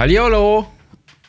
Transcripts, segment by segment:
Hallihallo!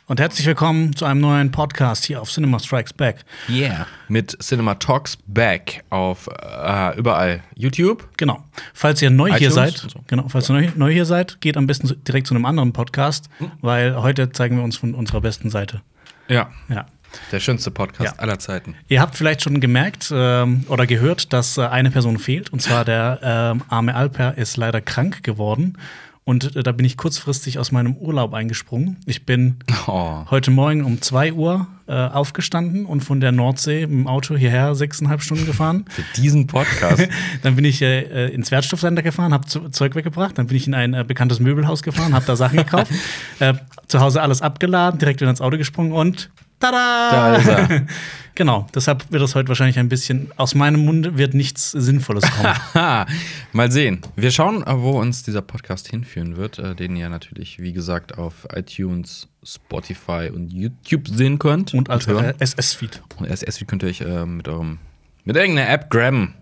Und herzlich willkommen zu einem neuen Podcast hier auf Cinema Strikes Back. Yeah. Mit Cinema Talks Back auf äh, überall. YouTube. Genau. Falls ihr neu hier seid, so. genau, falls ihr neu, neu hier seid, geht am besten direkt zu einem anderen Podcast, Hm. weil heute zeigen wir uns von unserer besten Seite. Ja. Ja. Der schönste Podcast Ja. aller Zeiten. Ihr habt vielleicht schon gemerkt ähm, oder gehört, dass äh, eine Person fehlt. Und zwar der ähm, arme Alper ist leider krank geworden. Und äh, da bin ich kurzfristig aus meinem Urlaub eingesprungen. Ich bin Oh. heute Morgen um 2 Uhr äh, aufgestanden und von der Nordsee mit dem Auto hierher sechseinhalb Stunden gefahren. Für diesen Podcast. Dann bin ich äh, ins Wertstoffcenter gefahren, habe Zeug weggebracht. Dann bin ich in ein äh, bekanntes Möbelhaus gefahren, habe da Sachen gekauft. äh, zu Hause alles abgeladen, direkt wieder ins Auto gesprungen und tada! Da ist er. Genau, deshalb wird das heute wahrscheinlich ein bisschen, aus meinem Munde wird nichts Sinnvolles kommen. Mal sehen. Wir schauen, äh, wo uns dieser Podcast hinführen wird, äh, den ihr natürlich, wie gesagt, auf iTunes, Spotify und YouTube sehen könnt. und als SS-Feed. Und RSS könnt ihr euch äh, mit eurem mit irgendeiner App grabben.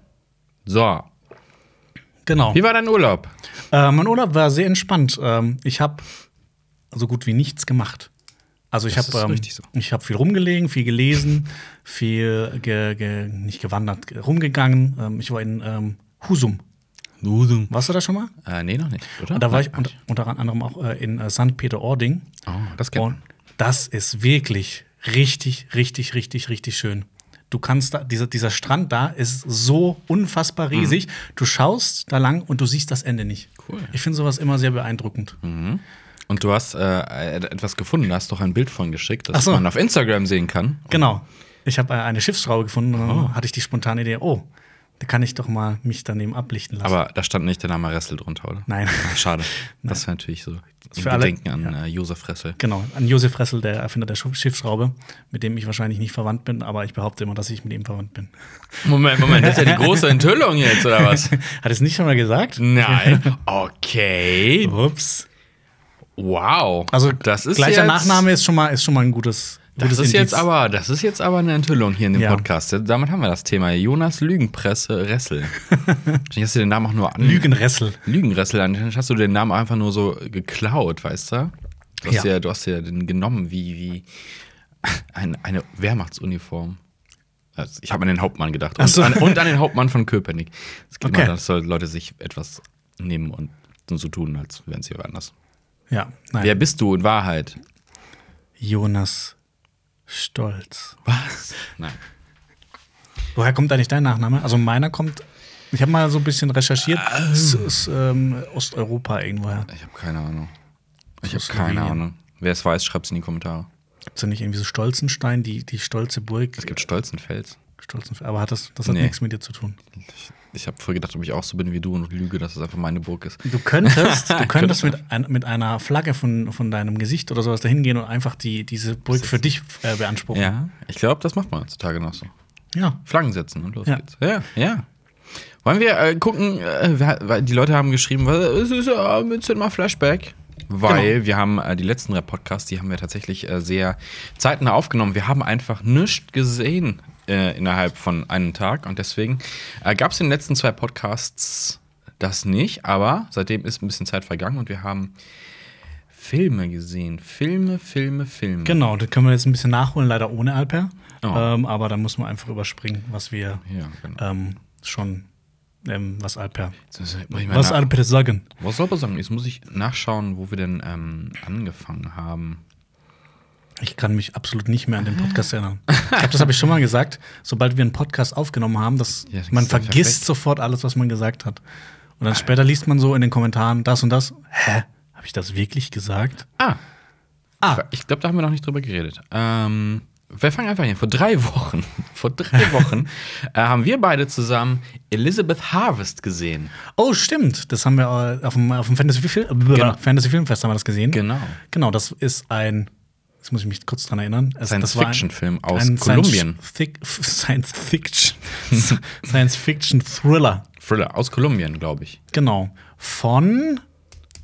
So. Genau. Wie war dein Urlaub? Äh, mein Urlaub war sehr entspannt. Ähm, ich habe so gut wie nichts gemacht. Also ich habe ähm, so. ich habe viel rumgelegen, viel gelesen, viel ge, ge, nicht gewandert, ge- rumgegangen. Ähm, ich war in ähm, Husum. Losung. Warst du da schon mal? Äh, nee, noch nicht, oder? Und da war ich unter, unter anderem auch äh, in äh, St. Peter-Ording. Oh, das kennt Und das ist wirklich richtig, richtig, richtig, richtig schön. Du kannst da, dieser, dieser Strand da ist so unfassbar riesig. Du schaust da lang und du siehst das Ende nicht. Cool. Ich finde sowas immer sehr beeindruckend. Und du hast äh, etwas gefunden, da hast doch ein Bild von geschickt, das so. man auf Instagram sehen kann. Genau. Ich habe äh, eine Schiffsschraube gefunden und dann Oh. hatte ich die spontane Idee, oh, da kann ich doch mal mich daneben ablichten lassen. Aber da stand nicht der Name Ressel drunter, oder? Nein. Ach, schade. Das wäre natürlich so. Ein Für alle- Gedenken an äh, Josef Ressel. Genau, an Josef Ressel, der Erfinder der Schiff- Schiffsschraube, mit dem ich wahrscheinlich nicht verwandt bin, aber ich behaupte immer, dass ich mit ihm verwandt bin. Moment, Moment, das ist ja die große Enthüllung jetzt, oder was? Hat es nicht schon mal gesagt? Nein. Okay. Ups. Wow. Also das ist gleicher Nachname ist schon mal, ist schon mal ein gutes, Das gutes ist jetzt aber, das ist jetzt aber eine Enthüllung hier in dem Ja. Podcast. Damit haben wir das Thema. Jonas Lügenpresse Ressel. Hast du den Namen auch nur an. Lügenressel. Lügenressel, anscheinend hast du den Namen einfach nur so geklaut, weißt du? Du hast ja, Ja. du hast ja den genommen wie, wie ein, eine Wehrmachtsuniform. Also ich habe an den Hauptmann gedacht. Und, so. an, und an den Hauptmann von Köpenick. Es geht Okay. mal, dass soll Leute sich etwas nehmen und so tun, als wären sie woanders. Ja, nein. Wer bist du in Wahrheit? Jonas Stolz. Was? Nein. Woher kommt eigentlich dein Nachname? Also meiner kommt, ich habe mal so ein bisschen recherchiert, Ah. es ist ähm, Osteuropa irgendwoher. Ich habe keine Ahnung. Ich habe keine. Ahnung. Wer es weiß, schreibt es in die Kommentare. Gibt es ja nicht irgendwie so Stolzenstein, die, die stolze Burg? Es gibt Stolzenfels. Stolzenfels. Aber hat das, das hat Nee. nichts mit dir zu tun. Ich, ich habe früher gedacht, ob ich auch so bin wie du und lüge, dass es einfach meine Burg ist. Du könntest, du könntest Könnte mit, ein, mit einer Flagge von, von deinem Gesicht oder sowas dahin gehen und einfach die, diese Burg für dich äh, beanspruchen. Ja, ich glaube, das macht man heutzutage noch so. ja. Flaggen setzen und los Ja. geht's. Ja, ja. Wollen wir äh, gucken, äh, die Leute haben geschrieben, was- es ist äh, mit Cinema Flashback. Weil Genau. wir haben äh, die letzten Podcasts, die haben wir tatsächlich äh, sehr zeitnah aufgenommen. Wir haben einfach nichts gesehen äh, innerhalb von einem Tag und deswegen äh, gab es in den letzten zwei Podcasts das nicht, aber seitdem ist ein bisschen Zeit vergangen und wir haben Filme gesehen. Filme, Filme, Filme. Genau, das können wir jetzt ein bisschen nachholen, leider ohne Alper. Oh. Ähm, aber da muss man einfach überspringen, was wir Ja, genau. ähm, schon, ähm, was Alper, was Alper sagen. Was soll man sagen? Jetzt muss ich nachschauen, wo wir denn ähm, angefangen haben. Ich kann mich absolut nicht mehr an den Podcast erinnern. Ich glaube, das habe ich schon mal gesagt. Sobald wir einen Podcast aufgenommen haben, dass Ja, das man vergisst perfekt. sofort alles, was man gesagt hat. Und dann später liest man so in den Kommentaren das und das. Hä? Habe ich das wirklich gesagt? Ah, Ah, ich glaube, da haben wir noch nicht drüber geredet. Ähm, wir fangen einfach hier. Vor drei Wochen, vor drei Wochen äh, haben wir beide zusammen Elizabeth Harvest gesehen. oh, stimmt. Das haben wir äh, auf dem, auf dem Fantasy, Film, Genau. Fantasy Filmfest haben wir das gesehen. Genau. Genau, das ist ein, jetzt muss ich mich kurz dran erinnern. Das ein- Science-Fiction-Film aus ein Kolumbien. Science, Fic- Science Fiction. Science Fiction Thriller. Thriller aus Kolumbien, glaube ich. Genau. Von.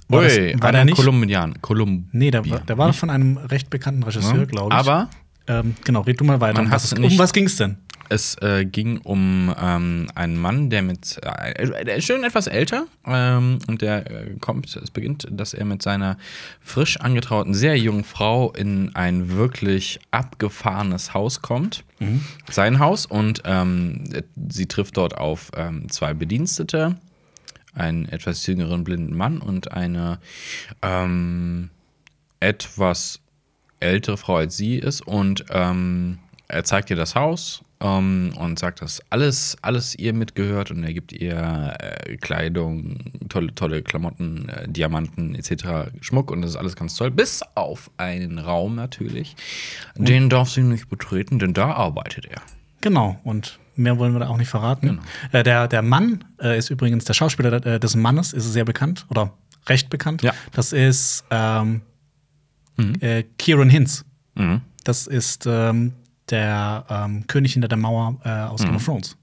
War, das, Ui, war der nicht? Kolumbian. Kolumbian. Nee, der, war- der war von einem recht bekannten Regisseur, Ja. glaube ich. Aber Ähm, genau, red du mal weiter. Um was, nicht- um was ging es denn? Es äh, ging um ähm, einen Mann, der mit, äh, der ist schon etwas älter ähm, und der äh, kommt, es beginnt, dass er mit seiner frisch angetrauten, sehr jungen Frau in ein wirklich abgefahrenes Haus kommt. Sein Haus und ähm, sie trifft dort auf ähm, zwei Bedienstete, einen etwas jüngeren blinden Mann und eine ähm, etwas ältere Frau als sie ist und ähm, er zeigt ihr das Haus ähm, und sagt, dass alles, alles ihr mitgehört und er gibt ihr äh, Kleidung, tolle, tolle Klamotten, äh, Diamanten etc., Schmuck und das ist alles ganz toll, bis auf einen Raum natürlich. Den darf sie nicht betreten, denn da arbeitet er. Genau, und mehr wollen wir da auch nicht verraten. Äh, der, der Mann äh, ist übrigens, der Schauspieler äh, des Mannes ist sehr bekannt oder recht bekannt. Ja. Das ist ähm, äh, Kieran Hinz. Mhm. Das ist ähm, der ähm, König hinter der Mauer äh, aus Game of Thrones.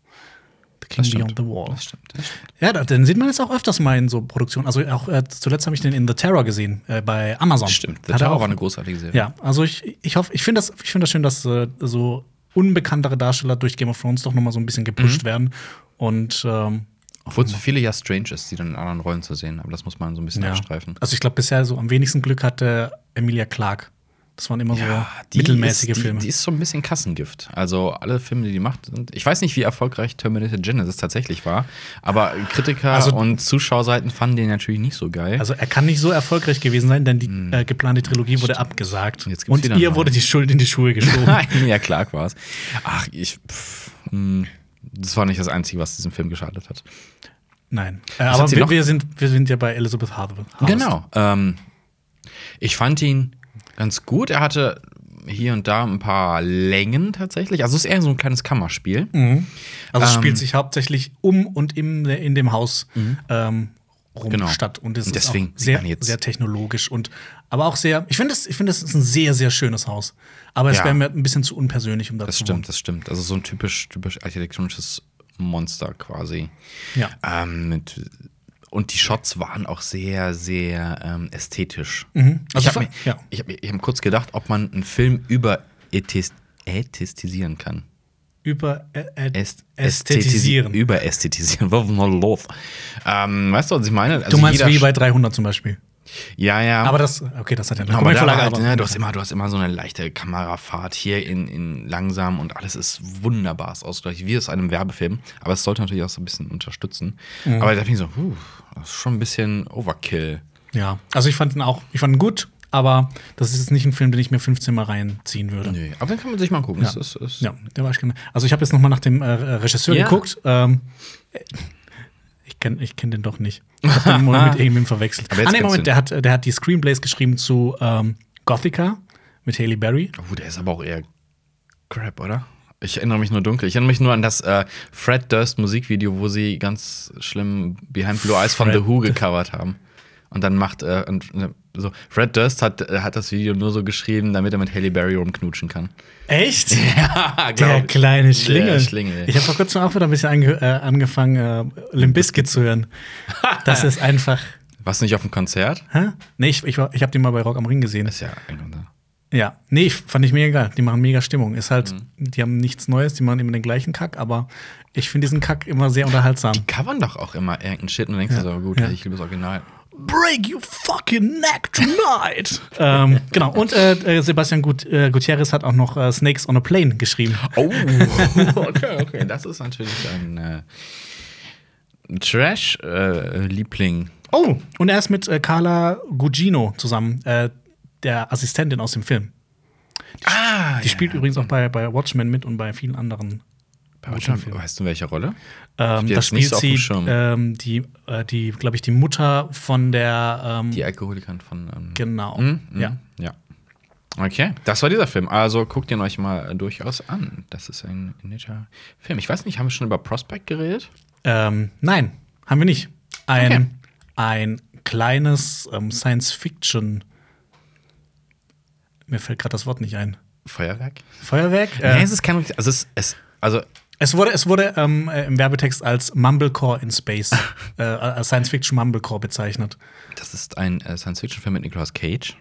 The King Mhm. Beyond the Wall. Das stimmt. Das stimmt. Ja, da- den sieht man jetzt auch öfters mal in so Produktionen. Also auch äh, zuletzt habe ich den in The Terror gesehen, äh, bei Amazon. Stimmt. The Hat er Tower auch- war eine großartige Serie. Ja, also ich, ich hoffe, ich finde das, ich finde das schön, dass äh, so unbekanntere Darsteller durch Game of Thrones doch noch mal so ein bisschen gepusht Mhm. werden. Und ähm, Obwohl es für viele ja strange ist, die dann in anderen Rollen zu sehen, aber das muss man so ein bisschen ja. abstreifen. Also ich glaube, bisher so am wenigsten Glück hatte Emilia Clarke. Das waren immer so mittelmäßige ist, Filme. Die, ist so ein bisschen Kassengift. Also alle Filme, die die macht, sind. Ich weiß nicht, wie erfolgreich Terminator Genesis tatsächlich war, aber Kritiker Also- und Zuschauerseiten fanden den natürlich nicht so geil. also er kann nicht so erfolgreich gewesen sein, denn die äh, geplante Trilogie wurde abgesagt. Hm. Jetzt gibt's Und ihr eine wurde die Schuld in die Schuhe geschoben. Nein, ja, Clark war es. Ach, ich. Pff, hm, das war nicht das Einzige, was diesem Film geschadet hat. Nein. Äh, aber wir, noch? wir, sind, wir sind ja bei Elizabeth Harvest. Genau. Ähm, ich fand ihn ganz gut. Er hatte hier und da ein paar Längen tatsächlich. Also es ist eher so ein kleines Kammerspiel. Also es Ähm, spielt sich hauptsächlich um und im, in dem Haus ähm, rum Genau. statt. Und es Und ist deswegen auch sehr, sehr technologisch und aber auch sehr, ich finde, das, ich finde, das ist ein sehr, sehr schönes Haus. Aber es Ja. wäre mir ein bisschen zu unpersönlich, um da Das zu stimmt, das stimmt. Also so ein typisch, typisch architektonisches Monster quasi. Ja. Ähm, mit, und die Shots waren auch sehr, sehr ähm, ästhetisch. Mhm. Also ich habe mir, ja. ich hab, ich hab kurz gedacht, ob man einen Film über ästhetisieren kann. Über äh, äh, Äst ästhetisieren. Über ästhetisieren. Ähm, weißt du, was ich meine? Also du meinst wie bei 300 zum Beispiel. Ja, ja. Aber das, okay, das hat ja eine aber da halt, ne, du, hast immer, du hast immer so eine leichte Kamerafahrt hier in, in langsam und alles ist wunderbar ausgleich, wie aus einem Werbefilm. Aber es sollte natürlich auch so ein bisschen unterstützen. Mhm. Aber da bin ich so, puh, das ist schon ein bisschen Overkill. Ja, also ich fand ihn auch, ich fand ihn gut, aber das ist jetzt nicht ein Film, den ich mir 15 Mal reinziehen würde. Nö, aber den kann man sich mal gucken. Ja. Das ist, ist Ja, der war ich gerne. Also ich habe jetzt noch mal nach dem äh, Regisseur Ja. geguckt. Ähm, kenne ich kenn den doch nicht. Ich habe den mal mit irgendwem verwechselt. Aber jetzt Ah, nee, Moment, der hat, der hat die Screenplays geschrieben zu ähm, Gothica mit Haley Berry. Oh, der ist aber auch eher Crap, oder? Ich erinnere mich nur dunkel. Ich erinnere mich nur an das äh, Fred Durst Musikvideo, wo sie ganz schlimm Behind Blue Eyes von Fred The Who gecovert haben. Und dann macht äh, und, äh, so Fred Durst hat, äh, hat das Video nur so geschrieben, damit er mit Halle Berry rumknutschen kann. Echt? Ja, Der kleine Schlingel. Der Schlingel. Ich habe vor kurzem auch wieder ein bisschen ange äh, angefangen, äh, Limp Bizkit zu hören. Das ist einfach. Warst du nicht auf dem Konzert? Hä? Nee, ich, ich, ich habe den mal bei Rock am Ring gesehen. Das ist ja ein Grund. Ja, nee, ich- fand ich mega geil. Die machen mega Stimmung. Ist halt, Mhm. die haben nichts Neues, die machen immer den gleichen Kack, aber ich finde diesen Kack immer sehr unterhaltsam. Covern doch auch immer irgendeinen Shit und denkst du so, gut, ja. ich liebe das Original. Break your fucking neck tonight. ähm, genau. Und äh, äh, Sebastian Gut äh, Gutierrez hat auch noch äh, Snakes on a Plane geschrieben. Oh, okay, okay. Das ist natürlich ein äh, Trash-Liebling. Oh, und er ist mit äh, Carla Gugino zusammen, äh, der Assistentin aus dem Film. ah, Die spielt übrigens auch bei, bei Watchmen mit und bei vielen anderen. Bei Watchmen, weißt du, welche Rolle? Ähm, Die da jetzt nicht spielt sie ähm, die, äh, die glaube ich, die Mutter von der. Ähm, Die Alkoholikerin von. Ähm, genau. Mhm, mhm, Ja. ja. Okay, das war dieser Film. Also guckt ihn euch mal durchaus an. Das ist ein netter Film. Ich weiß nicht, haben wir schon über Prospect geredet? Ähm, nein, haben wir nicht. Ein, Okay. ein kleines ähm, Science-Fiction. Mir fällt gerade das Wort nicht ein. Feuerwerk? Feuerwerk? Äh, nee, es ist kein. Also, es, es, also es wurde, es wurde ähm, äh, im Werbetext als Mumblecore in Space, äh, als Science-Fiction Mumblecore bezeichnet. das ist ein äh, Science-Fiction-Film mit Nicolas Cage.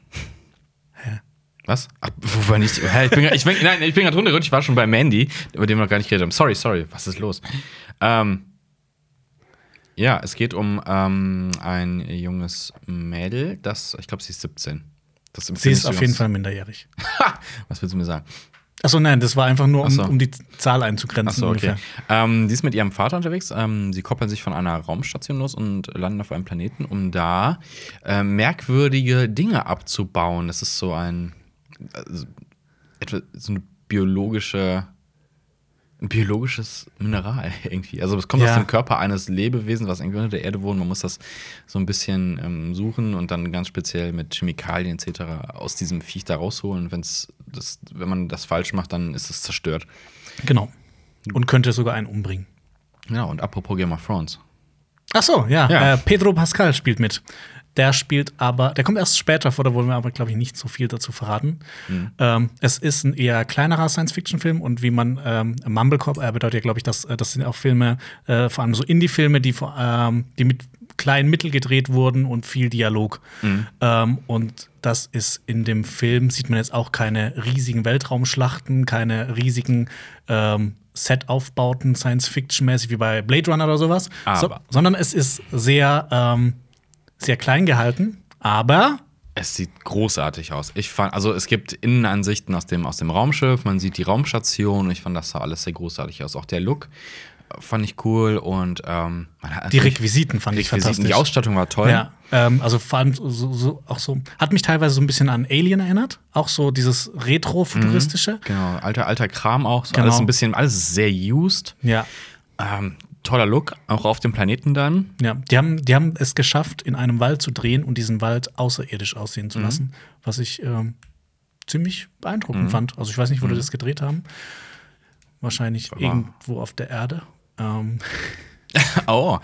Hä? Was? Ach, wo war nicht? Hä, ich bin, grad- ich bin, nein, ich bin gerade runtergerutscht. Ich war schon bei Mandy, über den wir noch gar nicht geredet haben. Sorry, sorry. Was ist los? Ähm, ja, es geht um ähm, ein junges Mädel, das, ich glaube, sie ist 17. Das Sie ist ich auf jeden Fall minderjährig. Was willst du mir sagen? Achso, nein, das war einfach nur, um, so. um die Zahl einzugrenzen. Achso, okay. Ähm, die ist mit ihrem Vater unterwegs. Ähm, sie koppeln sich von einer Raumstation los und landen auf einem Planeten, um da äh, merkwürdige Dinge abzubauen. Das ist so ein also, etwa so eine biologische ein biologisches Mineral irgendwie. Also es kommt Ja. aus dem Körper eines Lebewesens, was irgendwie unter der Erde wohnt. Man muss das so ein bisschen ähm, suchen und dann ganz speziell mit Chemikalien etc. aus diesem Viech da rausholen. Wenn's das, wenn man das falsch macht, dann ist es zerstört. Genau. Und könnte sogar einen umbringen. Ja, und apropos Game of Thrones. Ach so, ja. Ja. Äh, Pedro Pascal spielt mit. Der spielt aber, der kommt erst später vor, da wollen wir aber, glaube ich, nicht so viel dazu verraten. Mhm. Ähm, es ist ein eher kleinerer Science-Fiction-Film und wie man ähm, Mumblecore, er bedeutet ja, glaube ich, dass, äh, das sind auch Filme, äh, vor allem so Indie-Filme, die, ähm, die mit kleinen Mitteln gedreht wurden und viel Dialog. Mhm. Ähm, und das ist in dem Film, sieht man jetzt auch keine riesigen Weltraumschlachten, keine riesigen ähm, Set-Aufbauten, Science-Fiction-mäßig wie bei Blade Runner oder sowas. So, sondern es ist sehr, ähm, sehr klein gehalten, aber Es sieht großartig aus. Ich fand, also es gibt Innenansichten aus dem, aus dem Raumschiff, man sieht die Raumstation. Ich fand das sah alles sehr großartig aus. Auch der Look äh, fand ich cool und ähm, die Requisiten fand ich Requisiten, fantastisch. die Ausstattung war toll. Ja, ähm, also vor allem so, so, auch so, hat mich teilweise so ein bisschen an Alien erinnert. Auch so dieses Retro-Futuristische. Genau, alter, alter Kram auch. So Genau. Alles ein bisschen, alles sehr used. Ja. Ähm, toller Look, auch auf dem Planeten dann. Ja, die haben, die haben es geschafft, in einem Wald zu drehen und diesen Wald außerirdisch aussehen Mhm. zu lassen, was ich ähm, ziemlich beeindruckend fand. Also ich weiß nicht, wo Mhm. die das gedreht haben. Wahrscheinlich Aber- irgendwo auf der Erde. Ähm, Oh.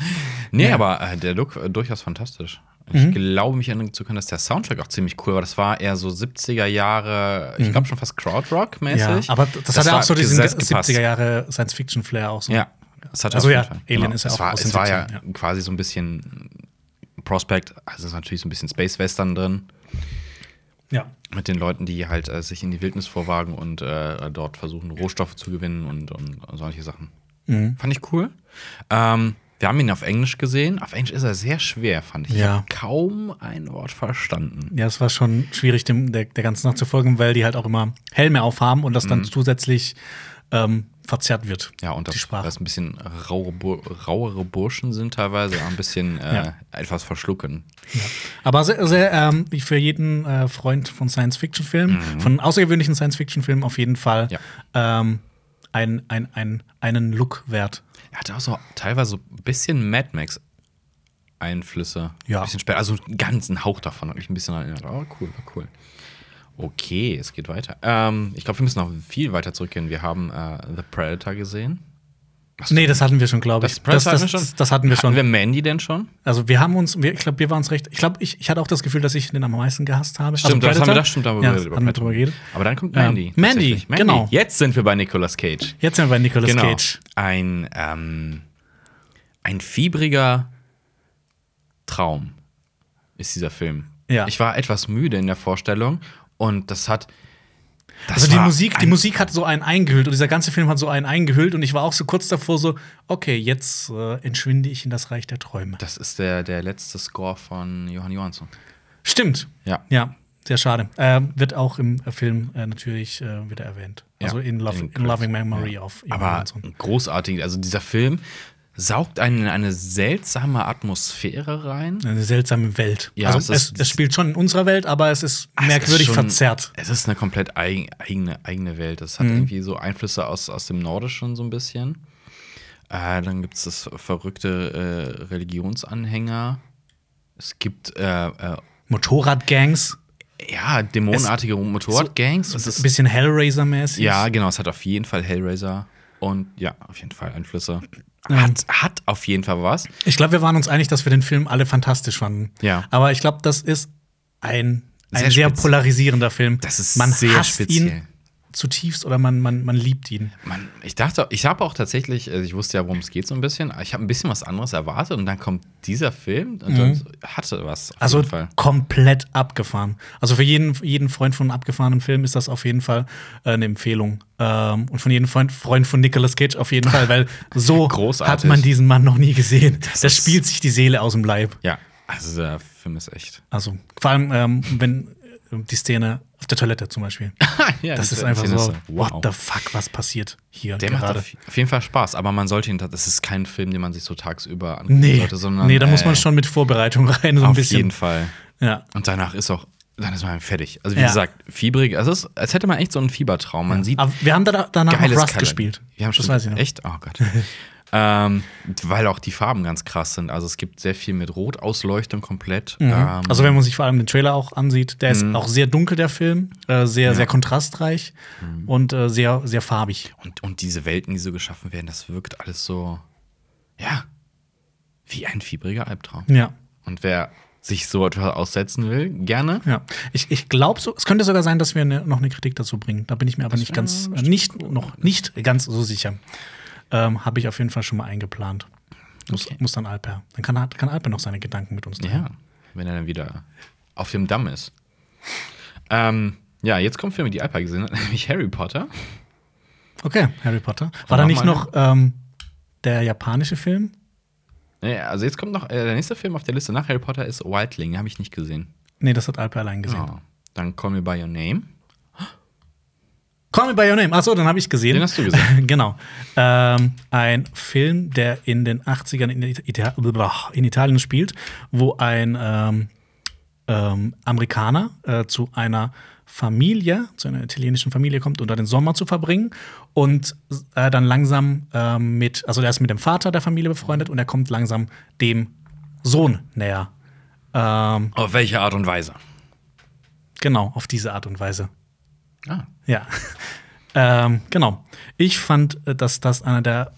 Nee, Ja. aber äh, der Look äh, durchaus fantastisch. Ich glaube, mich erinnern zu können, dass der Soundtrack auch ziemlich cool war. Das war eher so 70er Jahre, ich glaube schon fast Krautrock-mäßig. ja, aber das, hat ja war auch so diesen gesetzt gepasst. 70er Jahre Science-Fiction-Flair auch so. Ja. Das hat Also ja, Fall. Genau. Alien ist ja es auch war, aus es war ja 70ern, ja. quasi so ein bisschen Prospect, also es ist natürlich so ein bisschen Space Western drin. ja. Mit den Leuten, die halt äh, sich in die Wildnis vorwagen und äh, dort versuchen, Rohstoffe zu gewinnen und, und, solche Sachen. Mhm. Fand ich cool. Ähm, wir haben ihn auf Englisch gesehen. Auf Englisch ist er sehr schwer, fand ich. Ich Ja. habe kaum ein Wort verstanden. Ja, es war schon schwierig, dem, der, der ganzen nachzufolgen, weil die halt auch immer Helme aufhaben und das dann zusätzlich ähm, verzerrt wird. Mhm. Ja, und das, die Sprache. ein bisschen rauere, Bu- rauere Burschen sind teilweise ein bisschen äh, Ja. etwas verschlucken. Aber sehr, sehr ähm, wie für jeden äh, Freund von Science-Fiction-Filmen, von außergewöhnlichen Science-Fiction-Filmen auf jeden Fall Mhm. Ja. ähm, ein, ein, ein, einen Look wert. Er hatte auch so teilweise so ein bisschen Mad Max Einflüsse. Ja. Ein bisschen später, also einen ganzen Hauch davon hat mich ein bisschen erinnert. Oh, cool, war cool. Okay, es geht weiter. Ähm, ich glaube, wir müssen noch viel weiter zurückgehen. Wir haben äh, The Predator gesehen. Nee, das hatten wir schon, glaube ich. Das Predator das, hatten wir das, schon? das hatten wir schon. Hatten wir Mandy denn schon? Also wir haben uns, wir, ich glaube, wir waren uns recht. Ich glaube, ich, ich hatte auch das Gefühl, dass ich den am meisten gehasst habe. Stimmt, also das haben wir, das stimmt, da haben ja, das haben wir drüber geredet. Aber dann kommt Ähm, Mandy. Mandy, genau. Jetzt sind wir bei Nicolas Cage. Jetzt sind wir bei Nicolas genau. Cage. Ein, ähm, ein fiebriger Traum ist dieser Film. Ja. Ich war etwas müde in der Vorstellung und das hat. Das Also die Musik, die Musik hat so einen eingehüllt und dieser ganze Film hat so einen eingehüllt und ich war auch so kurz davor so, okay, jetzt äh, entschwinde ich in das Reich der Träume. Das ist der, der letzte Score von Johann Johansson. Stimmt. Ja. Ja, sehr schade. Ähm, wird auch im äh, Film äh, natürlich äh, wieder erwähnt. Ja, Also in, Love, in in Loving. Memory Ja. auf Johan Aber Johansson. großartig. Also dieser Film saugt einen in eine seltsame Atmosphäre rein. Eine seltsame Welt. Ja, also es es, ist- es, spielt schon in unserer Welt, aber es ist Es merkwürdig ist schon- verzerrt. Es ist eine komplett eigen, eigene, eigene Welt. Es hat Mhm. irgendwie so Einflüsse aus, aus dem Nordischen so ein bisschen. Äh, dann gibt es das verrückte äh, Religionsanhänger. Es gibt äh, äh, Motorradgangs, ja dämonenartige Motorradgangs. Es ein bisschen Hellraiser-mäßig. ja, genau, es hat auf jeden Fall Hellraiser und ja, auf jeden Fall Einflüsse. Hat, hat auf jeden Fall was. Ich glaube, wir waren uns einig, dass wir den Film alle fantastisch fanden. Ja. Aber ich glaube, das ist ein, ein Sehr sehr, polarisierender Film. Das ist Man sehr hasst speziell. ihn zutiefst oder man, man, man liebt ihn. Man, ich dachte, ich habe auch tatsächlich, also ich wusste ja, worum es geht so ein bisschen. Ich habe ein bisschen was anderes erwartet und dann kommt dieser Film und dann hatte was. Auf Also jeden Fall. komplett abgefahren. Also für jeden, jeden Freund von einem abgefahrenen Film ist das auf jeden Fall äh, eine Empfehlung. Ähm, und von jedem Freund, Freund von Nicolas Cage auf jeden Fall, weil so Großartig. hat man diesen Mann noch nie gesehen. Der ist- spielt sich die Seele aus dem Leib. Ja, also der Film ist echt. Also vor allem, ähm, wenn äh, die Szene auf der Toilette zum Beispiel. ja, Das ist einfach so, Szene ist- what the fuck, was passiert hier Der macht gerade? auf, auf jeden Fall Spaß, aber man sollte ihn, das ist kein Film, den man sich so tagsüber angucken Nee, sollte, sondern nee, da muss man äh, schon mit Vorbereitung rein, so ein auf bisschen. jeden Fall. Ja. Und danach ist auch, dann ist man fertig. Also wie Ja. gesagt, fiebrig, also es ist, als hätte man echt so einen Fiebertraum. Man sieht Aber wir haben da, danach noch Rust gespielt. Wir haben das schon weiß ich noch. Echt? Oh Gott. ähm, weil auch die Farben ganz krass sind. Also es gibt sehr viel mit Rotausleuchtung komplett. Ähm, Mhm. Also wenn man sich vor allem den Trailer auch ansieht, der ist auch sehr dunkel, der Film, äh, sehr, sehr kontrastreich und äh, sehr, sehr farbig. und, und diese Welten, die so geschaffen werden, das wirkt alles so, ja, wie ein fiebriger Albtraum. Ja. Und wer sich so etwas aussetzen will, gerne. Ja, ich, ich glaube so, es könnte sogar sein, dass wir ne, noch eine Kritik dazu bringen. Da bin ich mir aber nicht wär ganz, äh, nicht, noch nicht ganz so sicher. Ähm, Habe ich auf jeden Fall schon mal eingeplant. Muss, Okay. muss dann Alper. Dann kann, kann Alper noch seine Gedanken mit uns teilen. Ja, wenn er dann wieder auf dem Damm ist. Ähm, ja, jetzt kommt Filme, die Alpa gesehen hat, nämlich Harry Potter. Okay, Harry Potter. War da nicht noch ähm, der japanische Film? Ja, also jetzt kommt noch, äh, der nächste Film auf der Liste nach Harry Potter ist Wildling, habe ich nicht gesehen. Nee, das hat Alper allein gesehen. Oh. Dann Call Me By Your Name. Call Me By Your Name. Achso, den habe ich gesehen. Den hast du gesehen. genau. Ähm, ein Film, der in den 80ern in, Ita in Italien spielt, wo ein ähm, ähm, Amerikaner äh, zu einer Familie, zu einer italienischen Familie kommt, um da den Sommer zu verbringen und äh, dann langsam ähm, mit, also er ist mit dem Vater der Familie befreundet und er kommt langsam dem Sohn näher. Ähm, Auf welche Art und Weise? genau, auf diese Art und Weise. Ah. Ja. ähm, genau. Ich fand, äh, dass das einer der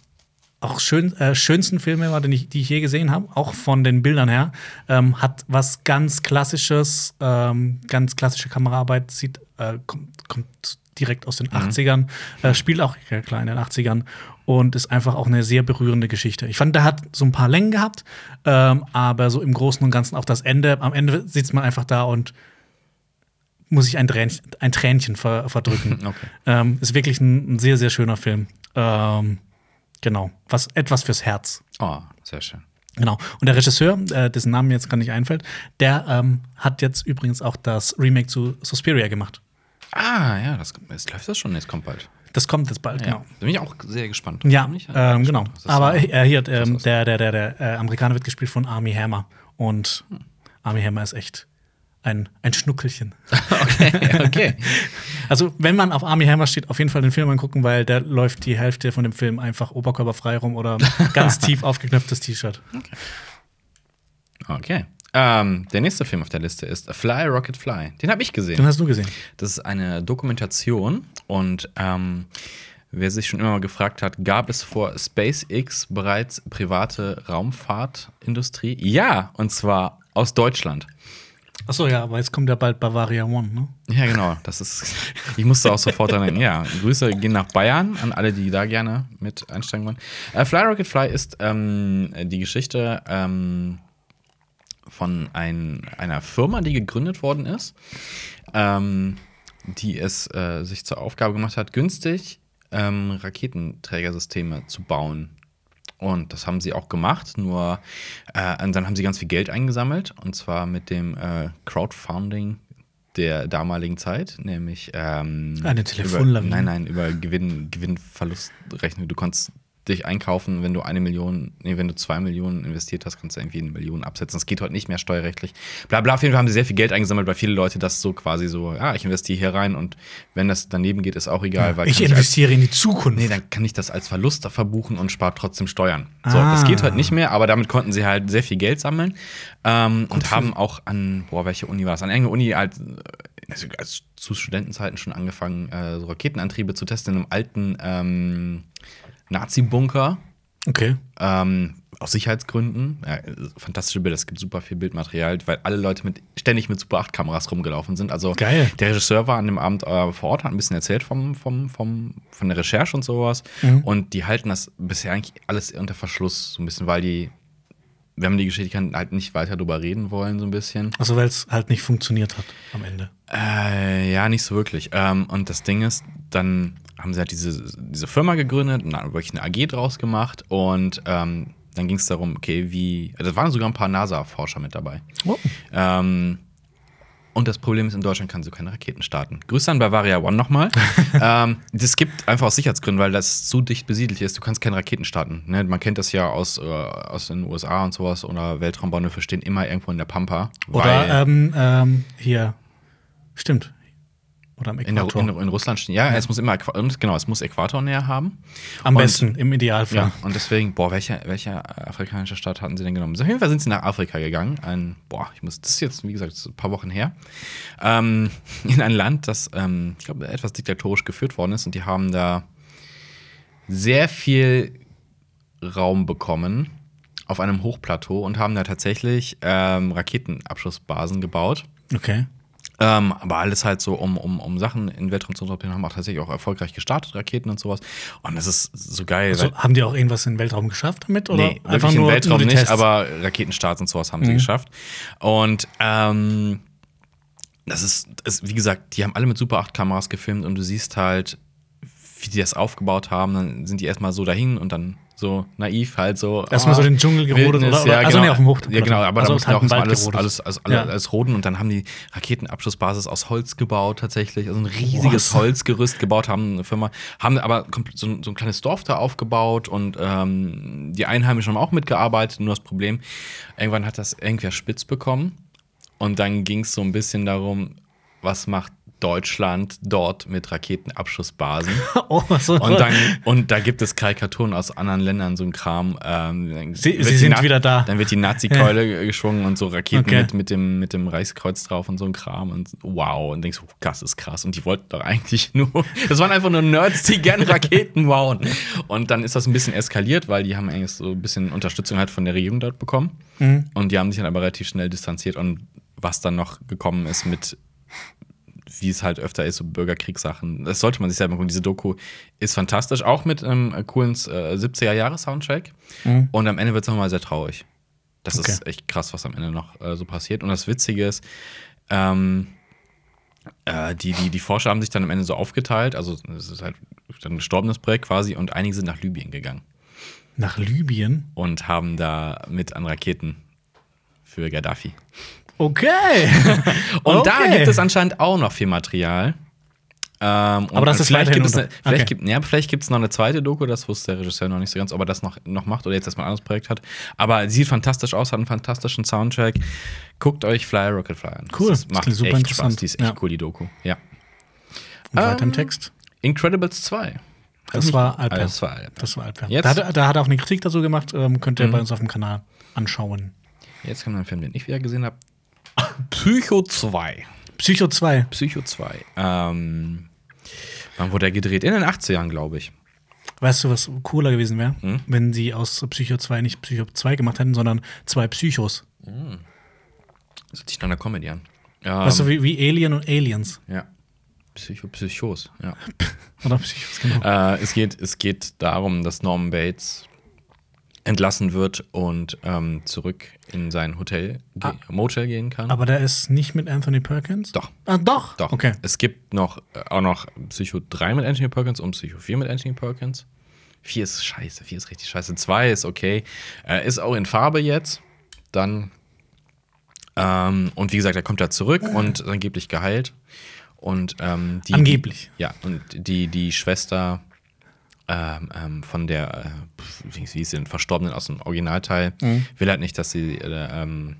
auch schön, äh, schönsten Filme war, den ich, die ich je gesehen habe, auch von den Bildern her. Ähm, hat was ganz Klassisches, ähm, ganz klassische Kameraarbeit, sieht, äh, kommt, kommt direkt aus den 80ern, äh, spielt auch ja, klar in den 80ern und ist einfach auch eine sehr berührende Geschichte. Ich fand, der hat so ein paar Längen gehabt, ähm, aber so im Großen und Ganzen auch das Ende. Am Ende sitzt man einfach da und muss ich ein Tränchen, ein Tränchen ver, verdrücken. Okay. ähm, ist wirklich ein, ein sehr, sehr schöner Film. Ähm, genau. Was, etwas fürs Herz. Oh, sehr schön. Genau. Und der Regisseur, äh, dessen Namen mir jetzt gar nicht einfällt, der ähm, hat jetzt übrigens auch das Remake zu Suspiria gemacht. Ah, ja, das, jetzt läuft das schon, jetzt kommt bald. Das kommt jetzt bald, Ja. genau. Da bin ich auch sehr gespannt. Ja, äh, ähm, genau. Aber äh, hier, aus. der, der, der, der äh, Amerikaner wird gespielt von Army Hammer. Und Army Hammer ist echt ein, ein Schnuckelchen. okay, okay. Also, wenn man auf Army Hammer steht, auf jeden Fall den Film angucken, weil der läuft die Hälfte von dem Film einfach oberkörperfrei rum oder ganz tief aufgeknöpftes T-Shirt. Okay. Ähm, der nächste Film auf der Liste ist Fly Rocket Fly. Den habe ich gesehen. Den hast du gesehen. Das ist eine Dokumentation und ähm, wer sich schon immer mal gefragt hat, gab es vor SpaceX bereits private Raumfahrtindustrie? Ja, und zwar aus Deutschland. Achso, ja, aber jetzt kommt ja bald Bavaria One, ne? Ja, genau. Das ist. Ich musste auch sofort dran denken. Ja, Grüße gehen nach Bayern an alle, die da gerne mit einsteigen wollen. Äh, Fly Rocket Fly ist ähm, die Geschichte ähm, von ein, einer Firma, die gegründet worden ist, ähm, die es äh, sich zur Aufgabe gemacht hat, günstig ähm, Raketenträgersysteme zu bauen. Und das haben sie auch gemacht, nur äh, und dann haben sie ganz viel Geld eingesammelt und zwar mit dem äh, Crowdfunding der damaligen Zeit, nämlich ähm, Eine über, Telefonlawine. Nein, nein, über Gewinn, Gewinnverlustrechnung. Du konntest dich einkaufen, wenn du eine Million, nee, wenn du zwei Millionen investiert hast, kannst du irgendwie eine Million absetzen. Das geht heute nicht mehr steuerrechtlich. Bla bla, auf jeden Fall haben sie sehr viel Geld eingesammelt, weil viele Leute das so quasi so, ja, ich investiere hier rein und wenn das daneben geht, ist auch egal, weil ich kann als- investiere in die Zukunft. Nee, dann kann ich das als Verlust verbuchen und spart trotzdem Steuern. So, Ah. das geht heute nicht mehr, aber damit konnten sie halt sehr viel Geld sammeln ähm, und haben auch an, boah, welche Uni war das? An irgendeiner Uni halt, also als zu Studentenzeiten schon angefangen, äh, so Raketenantriebe zu testen in einem alten ähm, Nazi-Bunker. Okay. Ähm, aus Sicherheitsgründen. Ja, fantastische Bilder, es gibt super viel Bildmaterial, weil alle Leute mit, ständig mit Super 8-Kameras rumgelaufen sind. Also Geil. der Regisseur war an dem Abend äh, vor Ort, hat ein bisschen erzählt vom, vom, vom, von der Recherche und sowas. Mhm. Und die halten das bisher eigentlich alles unter Verschluss, so ein bisschen, weil die, wenn man die Geschichte halt nicht weiter drüber reden wollen, so ein bisschen. Also, weil es halt nicht funktioniert hat am Ende. Äh, ja, nicht so wirklich. Ähm, und das Ding ist, dann haben sie halt diese, diese Firma gegründet und dann wirklich eine AG draus gemacht und ähm, dann ging es darum, okay, wie. Also, da waren sogar ein paar NASA-Forscher mit dabei. Oh. Ähm, und das Problem ist, in Deutschland kannst du keine Raketen starten. Grüße an Bavaria One nochmal. ähm, das gibt einfach aus Sicherheitsgründen, weil das zu dicht besiedelt ist. Du kannst keine Raketen starten. Ne? Man kennt das ja aus, äh, aus den USA und sowas oder Weltraumbahnhöfe stehen immer irgendwo in der Pampa. Oder ähm, ähm, hier. Stimmt. Oder am in, der, Äquator. in, in Russland stehen. Ja, es muss immer genau, es muss Äquatornähe haben. am und- besten, im Idealfall. Ja, und deswegen, boah, welche, welche afrikanische Stadt hatten sie denn genommen? Auf jeden Fall sind sie nach Afrika gegangen. Ein, boah, ich muss, das ist jetzt, wie gesagt, ein paar Wochen her. Ähm, in ein Land, das, ähm, ich glaube, etwas diktatorisch geführt worden ist. Und die haben da sehr viel Raum bekommen auf einem Hochplateau und haben da tatsächlich ähm, Raketenabschussbasen gebaut. Okay. Ähm, aber alles halt so, um, um, um Sachen in Weltraum zu transportieren, haben auch tatsächlich auch erfolgreich gestartet, Raketen und sowas. Und das ist so geil. Also, haben die auch irgendwas in den Weltraum geschafft damit? Oder nee, wirklich im Weltraum die nicht, Tests? aber Raketenstarts und sowas haben sie Mhm. geschafft. Und ähm, das ist, ist, wie gesagt, die haben alle mit Super 8 Kameras gefilmt und du siehst halt, wie die das aufgebaut haben. Dann sind die erstmal so dahin und dann so naiv halt so. Erstmal so den Dschungel gerodet Wildnis, oder- oder- ja, also genau. nee, auf dem Hoch- Ja, genau, aber also da mussten halt auch erstmal alles, alles, alles, alles, Ja. alles roden und dann haben die Raketenabschussbasis aus Holz gebaut tatsächlich. Also ein riesiges Was? Holzgerüst gebaut, haben eine Firma, haben aber so, ein- so ein kleines Dorf da aufgebaut und ähm, die Einheimischen haben auch mitgearbeitet. Nur das Problem, irgendwann hat das irgendwer spitz bekommen und dann ging es so ein bisschen darum, was macht Deutschland dort mit Raketenabschussbasen? oh, so, Und, dann, und da gibt es Karikaturen aus anderen Ländern, so ein Kram. Ähm, Sie- sie sind Na- wieder da. Dann wird die Nazi-Keule geschwungen und so Raketen Okay. mit, mit, dem, mit dem Reichskreuz drauf und so ein Kram. Und wow. Und denkst, oh, das ist krass. Und die wollten doch eigentlich nur. Das waren einfach nur Nerds, die gerne Raketen bauen. Und dann ist das ein bisschen eskaliert, weil die haben eigentlich so ein bisschen Unterstützung halt von der Regierung dort bekommen. Mhm. Und die haben sich dann aber relativ schnell distanziert. Und was dann noch gekommen ist mit wie es halt öfter ist, so Bürgerkriegssachen. Das sollte man sich selber gucken. Diese Doku ist fantastisch, auch mit einem coolen äh, 70er-Jahre-Soundtrack. Mhm. Und am Ende wird es nochmal sehr traurig. Das Okay. ist echt krass, was am Ende noch äh, so passiert. Und das Witzige ist, ähm, äh, die, die, die Forscher haben sich dann am Ende so aufgeteilt. Also, es ist halt ein gestorbenes Projekt quasi. Und einige sind nach Libyen gegangen Nach Libyen? und haben da mit an Raketen für Gaddafi. Okay. Und da Okay. gibt es anscheinend auch noch viel Material. Ähm, Aber das ist vielleicht gibt es, eine, vielleicht, okay. gibt, ja, vielleicht gibt es noch eine zweite Doku, das wusste der Regisseur noch nicht so ganz, ob er das noch, noch macht oder jetzt erstmal ein anderes Projekt hat. Aber sieht fantastisch aus, hat einen fantastischen Soundtrack. Guckt euch Fly Rocket Fly an. Cool, Das das macht super echt interessant. Spaß. Die ist echt Ja. cool, die Doku. Ja. Und weiter im Ähm, Text. Incredibles 2. Das war Alper. Alper. Das war Alper. Das war Alper. Jetzt- Da, hat, da hat er auch eine Kritik dazu gemacht. Ähm, könnt ihr Mhm. bei uns auf dem Kanal anschauen. Jetzt kommt ein Film, den ich wieder gesehen habe. Psycho 2. Psycho 2. Psycho 2. Ähm, wann wurde er gedreht? In den 80ern, glaube ich. Weißt du, was cooler gewesen wäre, Hm? wenn sie aus Psycho 2 nicht Psycho 2 gemacht hätten, sondern zwei Psychos. Das hört sich nach einer Comedy an. Ähm, weißt du, wie, wie Alien und Aliens. Ja. Psycho, Psychos, ja. Oder Psychos, genau. äh, es, geht, es geht darum, dass Norman Bates entlassen wird und ähm, zurück in sein Hotel, ge- Motel gehen kann. Aber der ist nicht mit Anthony Perkins? Doch. Ah, doch. Doch. Okay. Es gibt noch äh, auch noch Psycho 3 mit Anthony Perkins und Psycho 4 mit Anthony Perkins. 4 ist scheiße, 4 ist richtig scheiße. 2 ist okay. Äh, ist auch in Farbe jetzt. Dann. Ähm, und wie gesagt, er kommt da zurück und angeblich geheilt. Und ähm, die. Angeblich. Ja, und die, die Schwester ähm, ähm, von der, äh, wie hieß sie denn, Verstorbenen aus dem Originalteil Mhm. will halt nicht, dass sie, äh, ähm,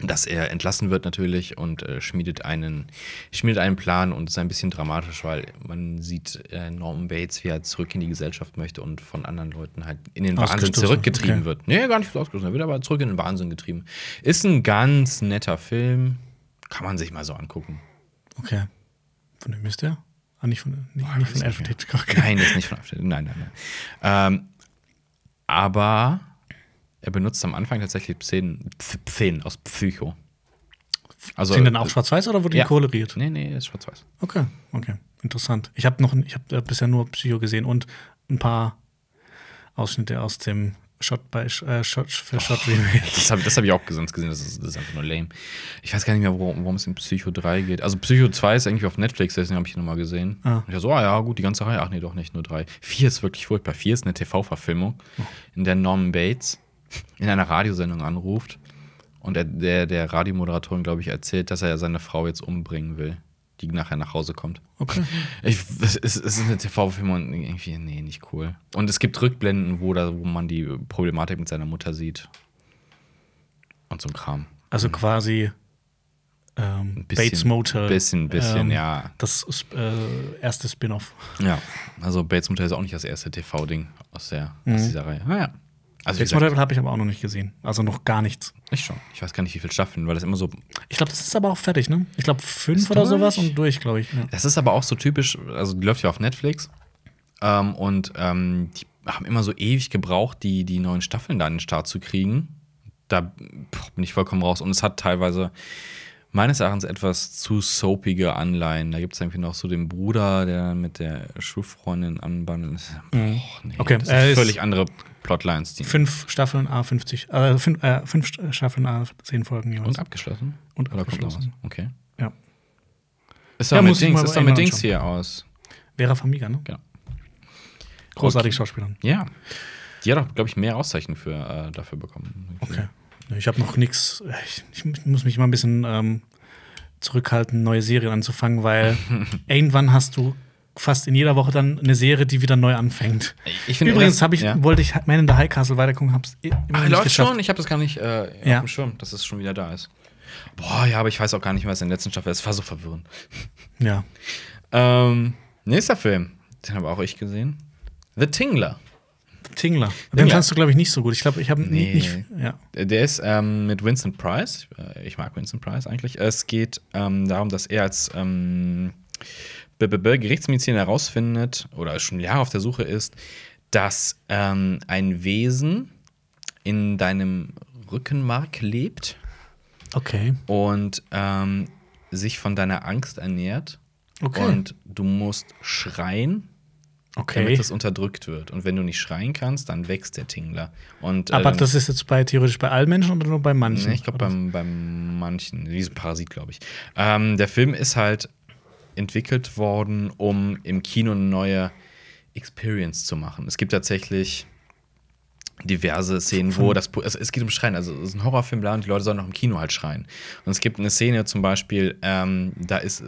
dass er entlassen wird natürlich und äh, schmiedet einen, schmiedet einen Plan und ist ein bisschen dramatisch, weil man sieht äh, Norman Bates, wie er zurück in die Gesellschaft möchte und von anderen Leuten halt in den Wahnsinn zurückgetrieben okay. wird. Nee, gar nicht ausgestoßen, er wird aber zurück in den Wahnsinn getrieben. Ist ein ganz netter Film, kann man sich mal so angucken. Okay. Von wem ist der? Ah, nicht von, nicht, Boah, nicht von Alfred Hitchcock. Nein, ist nicht von Alfred. Nein, nein, nein. Ähm, aber Er benutzt am Anfang tatsächlich Szenen, Szenen aus Psycho. Also, Sind dann auch schwarz-weiß oder wurde ja. die koloriert? Nee, nee, ist schwarz-weiß. Okay, okay. Interessant. Ich habe noch, ich habe bisher nur Psycho gesehen und ein paar Ausschnitte aus dem Shot bei äh, Shot für Shot oh, Remake. Das habe hab ich auch sonst gesehen, das ist, das ist, einfach nur lame. Ich weiß gar nicht mehr, worum, worum, es in Psycho 3 geht. Also Psycho 2 ist irgendwie auf Netflix, deswegen habe ich ihn nochmal gesehen. Ah. Ich so, ah ja, gut, die ganze Reihe. Ach nee, doch nicht, nur drei. Vier ist wirklich furchtbar. Vier ist eine TV-Verfilmung, oh. in der Norman Bates in einer Radiosendung anruft und der, der, der Radiomoderatorin, glaube ich, erzählt, dass er seine Frau jetzt umbringen will die nachher nach Hause kommt. Okay. Ich, es, es ist eine TV-Film und irgendwie, nee, nicht cool. Und es gibt Rückblenden, wo, da, wo man die Problematik mit seiner Mutter sieht. Und so ein Kram. Also quasi ähm, bisschen, Bates Motel. Bisschen, bisschen, ähm, ja. Das äh, erste Spin-off. Ja, also Bates Motel ist auch nicht das erste TV-Ding aus, mhm. aus dieser Reihe. Naja. Also Bates Motel habe ich aber auch noch nicht gesehen. Also noch gar nichts. Ich schon. Ich weiß gar nicht, wie viele Staffeln, weil das immer so. Ich glaube, das ist aber auch fertig, ne? Ich glaube, fünf ist oder durch? sowas und durch, glaube ich. Ja. Das ist aber auch so typisch, also die läuft ja auf Netflix. Ähm, und ähm, die haben immer so ewig gebraucht, die, die neuen Staffeln da in den Start zu kriegen. Da bin ich vollkommen raus. Und es hat teilweise meines Erachtens etwas zu soapige Anleihen. Da gibt es irgendwie noch so den Bruder, der mit der Schulfreundin anbandelt. Mhm. Nee, okay, das sind völlig andere Plotlines. Die fünf Staffeln A50, äh, fünf, äh, fünf Staffeln A10 Folgen jeweils. Und abgeschlossen? Und abgeschlossen. Okay. Ja. Ist doch ja, mit Dings, ist doch mit Dings hier aus. Vera Famiga, ne? Genau. Großartig okay. Schauspielerin. Ja. Die hat auch, glaube ich, mehr Auszeichnungen für, äh, dafür bekommen. Okay. Ich habe noch nichts. Ich, ich, muss mich mal ein bisschen ähm, zurückhalten, neue Serien anzufangen, weil irgendwann hast du fast in jeder Woche dann eine Serie, die wieder neu anfängt. Übrigens habe ich, ja. wollte ich Man in the High Castle weitergucken, hab's immer Ach, nicht läuft geschafft. schon. Ich habe das gar nicht äh, ja. auf dem Schirm, dass es schon wieder da ist. Boah, ja, aber ich weiß auch gar nicht mehr, was in der letzten Staffel ist. Es war so verwirrend. Ja. ähm, nächster Film, den habe auch ich gesehen. The Tingler. Tingler. Den Tingler. kannst du, glaube ich, nicht so gut. Ich glaube, ich habe nee. nicht. Ja. Der ist ähm, mit Vincent Price. Äh, ich mag Vincent Price eigentlich. Es geht ähm, darum, dass er als ähm, Gerichtsmediziner herausfindet oder schon Jahre auf der Suche ist, dass ähm, ein Wesen in deinem Rückenmark lebt. Okay. Und ähm, sich von deiner Angst ernährt. Okay. Und du musst schreien, okay. damit das unterdrückt wird. Und wenn du nicht schreien kannst, dann wächst der Tingler. Und, Aber ähm, das ist jetzt bei theoretisch bei allen Menschen oder nur bei manchen? Nee, ich glaube, bei manchen. Wie ein Parasit, glaube ich. Ähm, der Film ist halt entwickelt worden, um im Kino eine neue Experience zu machen. Es gibt tatsächlich diverse Szenen, wo das also es geht um Schreien, also es ist ein Horrorfilm und die Leute sollen noch im Kino halt schreien. Und es gibt eine Szene zum Beispiel, ähm, da ist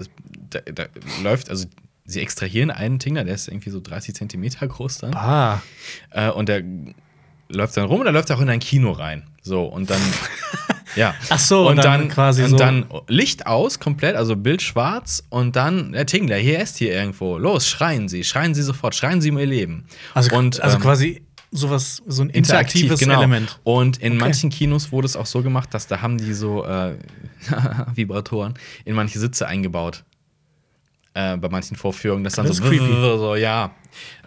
da, da läuft also sie extrahieren einen Tingler, der ist irgendwie so 30 Zentimeter groß dann. Ah. Äh, und der läuft dann rum und dann läuft er auch in ein Kino rein. So, und dann. ja. Ach so, und, und dann, dann, quasi. Und so. dann Licht aus, komplett, also Bild schwarz und dann, der Tingler, hier ist hier irgendwo. Los, schreien Sie, schreien Sie sofort, schreien Sie um Ihr Leben. Also, und, also ähm, quasi sowas, so ein interaktives genau. Element. Und in okay. manchen Kinos wurde es auch so gemacht, dass da haben die so äh, Vibratoren in manche Sitze eingebaut. Äh, bei manchen Vorführungen, das dann das so, so, ja,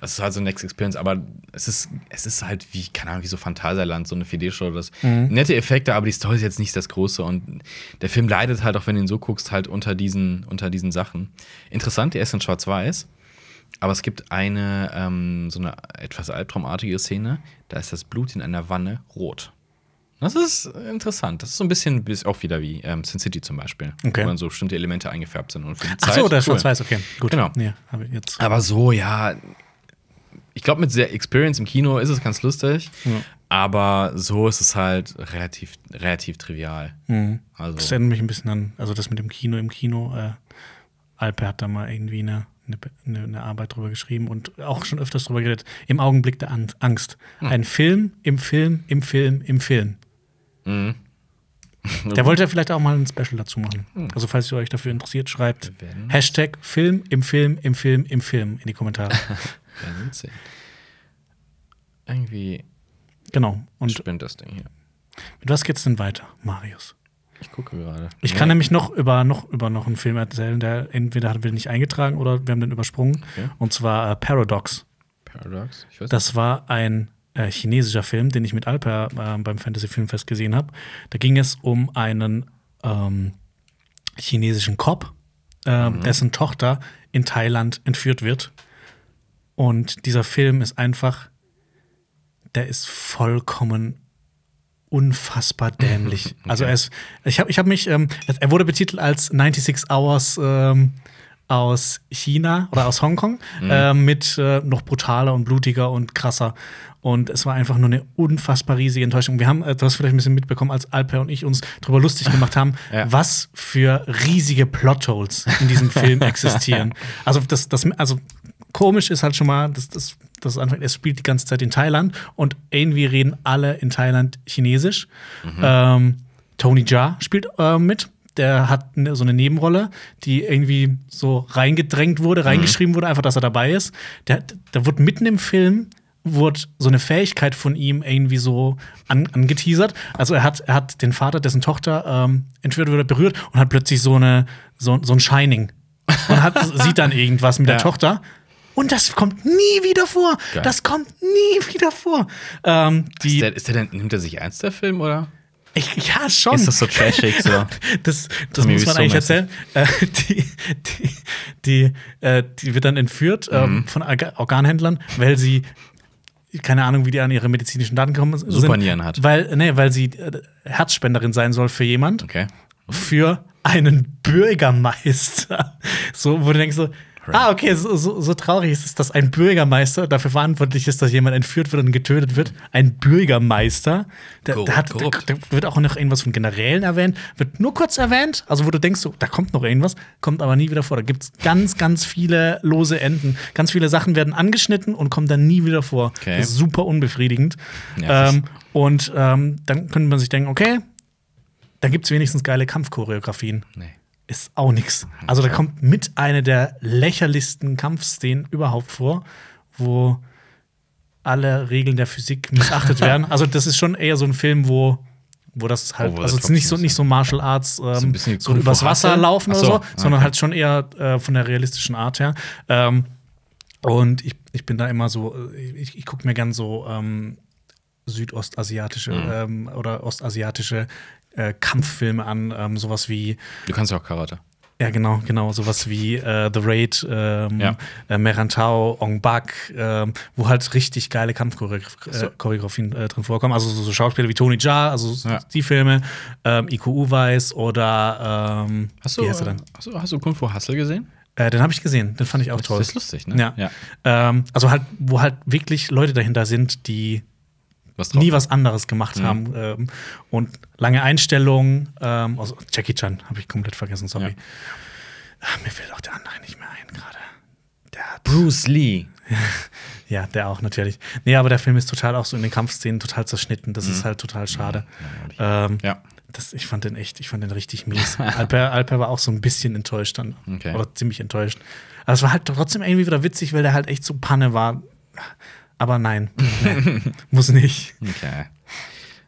das ist halt so Next Experience, aber es ist, es ist halt wie, keine Ahnung, wie so Phantasialand, so eine 4D-Show. Mhm. Nette Effekte, aber die Story ist jetzt nicht das Große und der Film leidet halt, auch wenn du ihn so guckst, halt unter diesen, unter diesen Sachen. Interessant, er ist in Schwarz-Weiß, aber es gibt eine, ähm, so eine etwas albtraumartige Szene, da ist das Blut in einer Wanne rot. Das ist interessant. Das ist so ein bisschen auch wieder wie ähm, Sin City zum Beispiel, okay. wo dann so bestimmte Elemente eingefärbt sind. Und für die Zeit, Ach so, der cool. Schwarz-Weiß, okay. Gut. Genau. Ja, Aber so, ja. Ich glaube, mit der Experience im Kino ist es ganz lustig. Ja. Aber so ist es halt relativ, relativ trivial. Mhm. Also. Das erinnert mich ein bisschen an, also das mit dem Kino im Kino. Äh, Alpe hat da mal irgendwie eine eine, eine, Arbeit drüber geschrieben und auch schon öfters drüber geredet. Im Augenblick der Angst. Hm. Ein Film im Film im Film im Film. Mhm. Der wollte ja vielleicht auch mal ein Special dazu machen. Mhm. Also, falls ihr euch dafür interessiert, schreibt Hashtag Film im Film im Film im Film in die Kommentare. Irgendwie. Genau. Und spinnt das Ding hier. Mit was geht's denn weiter, Marius? Ich gucke gerade. Ich ja. kann nämlich noch über, noch über noch einen Film erzählen, der entweder hat wir nicht eingetragen oder wir haben den übersprungen. Okay. Und zwar äh, Paradox. Paradox? Ich weiß das war ein äh, chinesischer Film, den ich mit Alper äh, beim Fantasy Filmfest gesehen habe. Da ging es um einen ähm, chinesischen Cop, äh, dessen Tochter in Thailand entführt wird. Und dieser Film ist einfach, der ist vollkommen unfassbar dämlich. Also er ist, ich habe ich hab mich, ähm, er wurde betitelt als 96 Hours ähm, aus China oder aus Hongkong äh, mit äh, noch brutaler und blutiger und krasser. Und es war einfach nur eine unfassbar riesige Enttäuschung. Wir haben, äh, du hast vielleicht ein bisschen mitbekommen, als Alper und ich uns darüber lustig gemacht haben, Ja. was für riesige Plotholes in diesem Film existieren. Also das, das, also komisch ist halt schon mal, dass das, das Anfang, es spielt die ganze Zeit in Thailand und irgendwie reden alle in Thailand Chinesisch. Ähm, Tony Jaa spielt äh, mit. Der hat ne, so eine Nebenrolle, die irgendwie so reingedrängt wurde, reingeschrieben wurde, einfach, dass er dabei ist. Der, der wurde mitten im Film wurde so eine Fähigkeit von ihm irgendwie so an, angeteasert. Also er hat, er hat den Vater, dessen Tochter ähm, entführt wurde, berührt und hat plötzlich so eine so, so ein Shining und hat, sieht dann irgendwas mit der Ja. Tochter. Und das kommt nie wieder vor. Geil. Das kommt nie wieder vor. Ähm, Ist der, ist der denn, nimmt er sich ernst, der Film, oder? ich, ja, schon. Ist das so trashig so? Das, das muss man eigentlich erzählen. Äh, die, die, die, äh, die wird dann entführt Mhm. ähm, von Orga- Organhändlern, weil sie keine Ahnung, wie die an ihre medizinischen Daten kommen sind. Supernieren hat. Weil, nee, weil sie äh, Herzspenderin sein soll für jemand, Okay. für einen Bürgermeister. So, wo du denkst so, ah, okay, so, so, so traurig ist es, dass ein Bürgermeister dafür verantwortlich ist, dass jemand entführt wird und getötet wird. Ein Bürgermeister. Der, Korrupt, der hat, korrupt. da wird auch noch irgendwas von Generälen erwähnt, wird nur kurz erwähnt, also wo du denkst, so, da kommt noch irgendwas, kommt aber nie wieder vor. Da gibt es ganz, ganz viele lose Enden. Ganz viele Sachen werden angeschnitten und kommen dann nie wieder vor. Okay. Das ist super unbefriedigend. Nervig. Ähm, und ähm, dann könnte man sich denken, okay, da gibt es wenigstens geile Kampfchoreografien. Nee. Ist auch nix. Also da kommt mit einer der lächerlichsten Kampfszenen überhaupt vor, wo alle Regeln der Physik missachtet werden. Also das ist schon eher so ein Film, wo wo das halt, wo also das es ist nicht so, nicht so Martial Arts, ähm, so, Fu übers Wasser Hustle? laufen Ach oder so, so, sondern okay. halt schon eher äh, von der realistischen Art her. Ähm, und ich, ich bin da immer so, äh, ich, ich gucke mir gern so ähm, südostasiatische Mhm. ähm, oder ostasiatische äh, Kampffilme an, ähm, sowas wie Du kannst ja auch Karate. ja, genau, genau. Sowas wie äh, The Raid, ähm, Ja. äh, Merantau, Ong Bak, ähm, wo halt richtig geile Kampfchoreografien äh, drin vorkommen. Also so, so Schauspieler wie Tony Jaa, also so Ja. die Filme, ähm, Iko Uweis oder ähm, Hast du, wie heißt er dann? Hast du, hast du Kung Fu Hustle gesehen? Äh, den habe ich gesehen, den fand ich auch toll. Das ist lustig, ne? Ja. Ähm, also halt, wo halt wirklich Leute dahinter sind, die Was nie was anderes gemacht Mhm. haben. Ähm, und lange Einstellungen. Ähm, also Jackie Chan habe ich komplett vergessen, sorry. Ja. Ach, mir fällt auch der andere nicht mehr ein gerade. Bruce Lee. ja, der auch natürlich. Nee, aber der Film ist total auch so in den Kampfszenen total zerschnitten. Mhm. Das ist halt total schade. Ähm, Ja. das, ich fand den echt, ich fand den richtig mies. Alper, Alper war auch so ein bisschen enttäuscht dann. Okay. Oder ziemlich enttäuscht. Aber es war halt trotzdem irgendwie wieder witzig, weil der halt echt so Panne war. Aber nein, nee, muss nicht. Okay.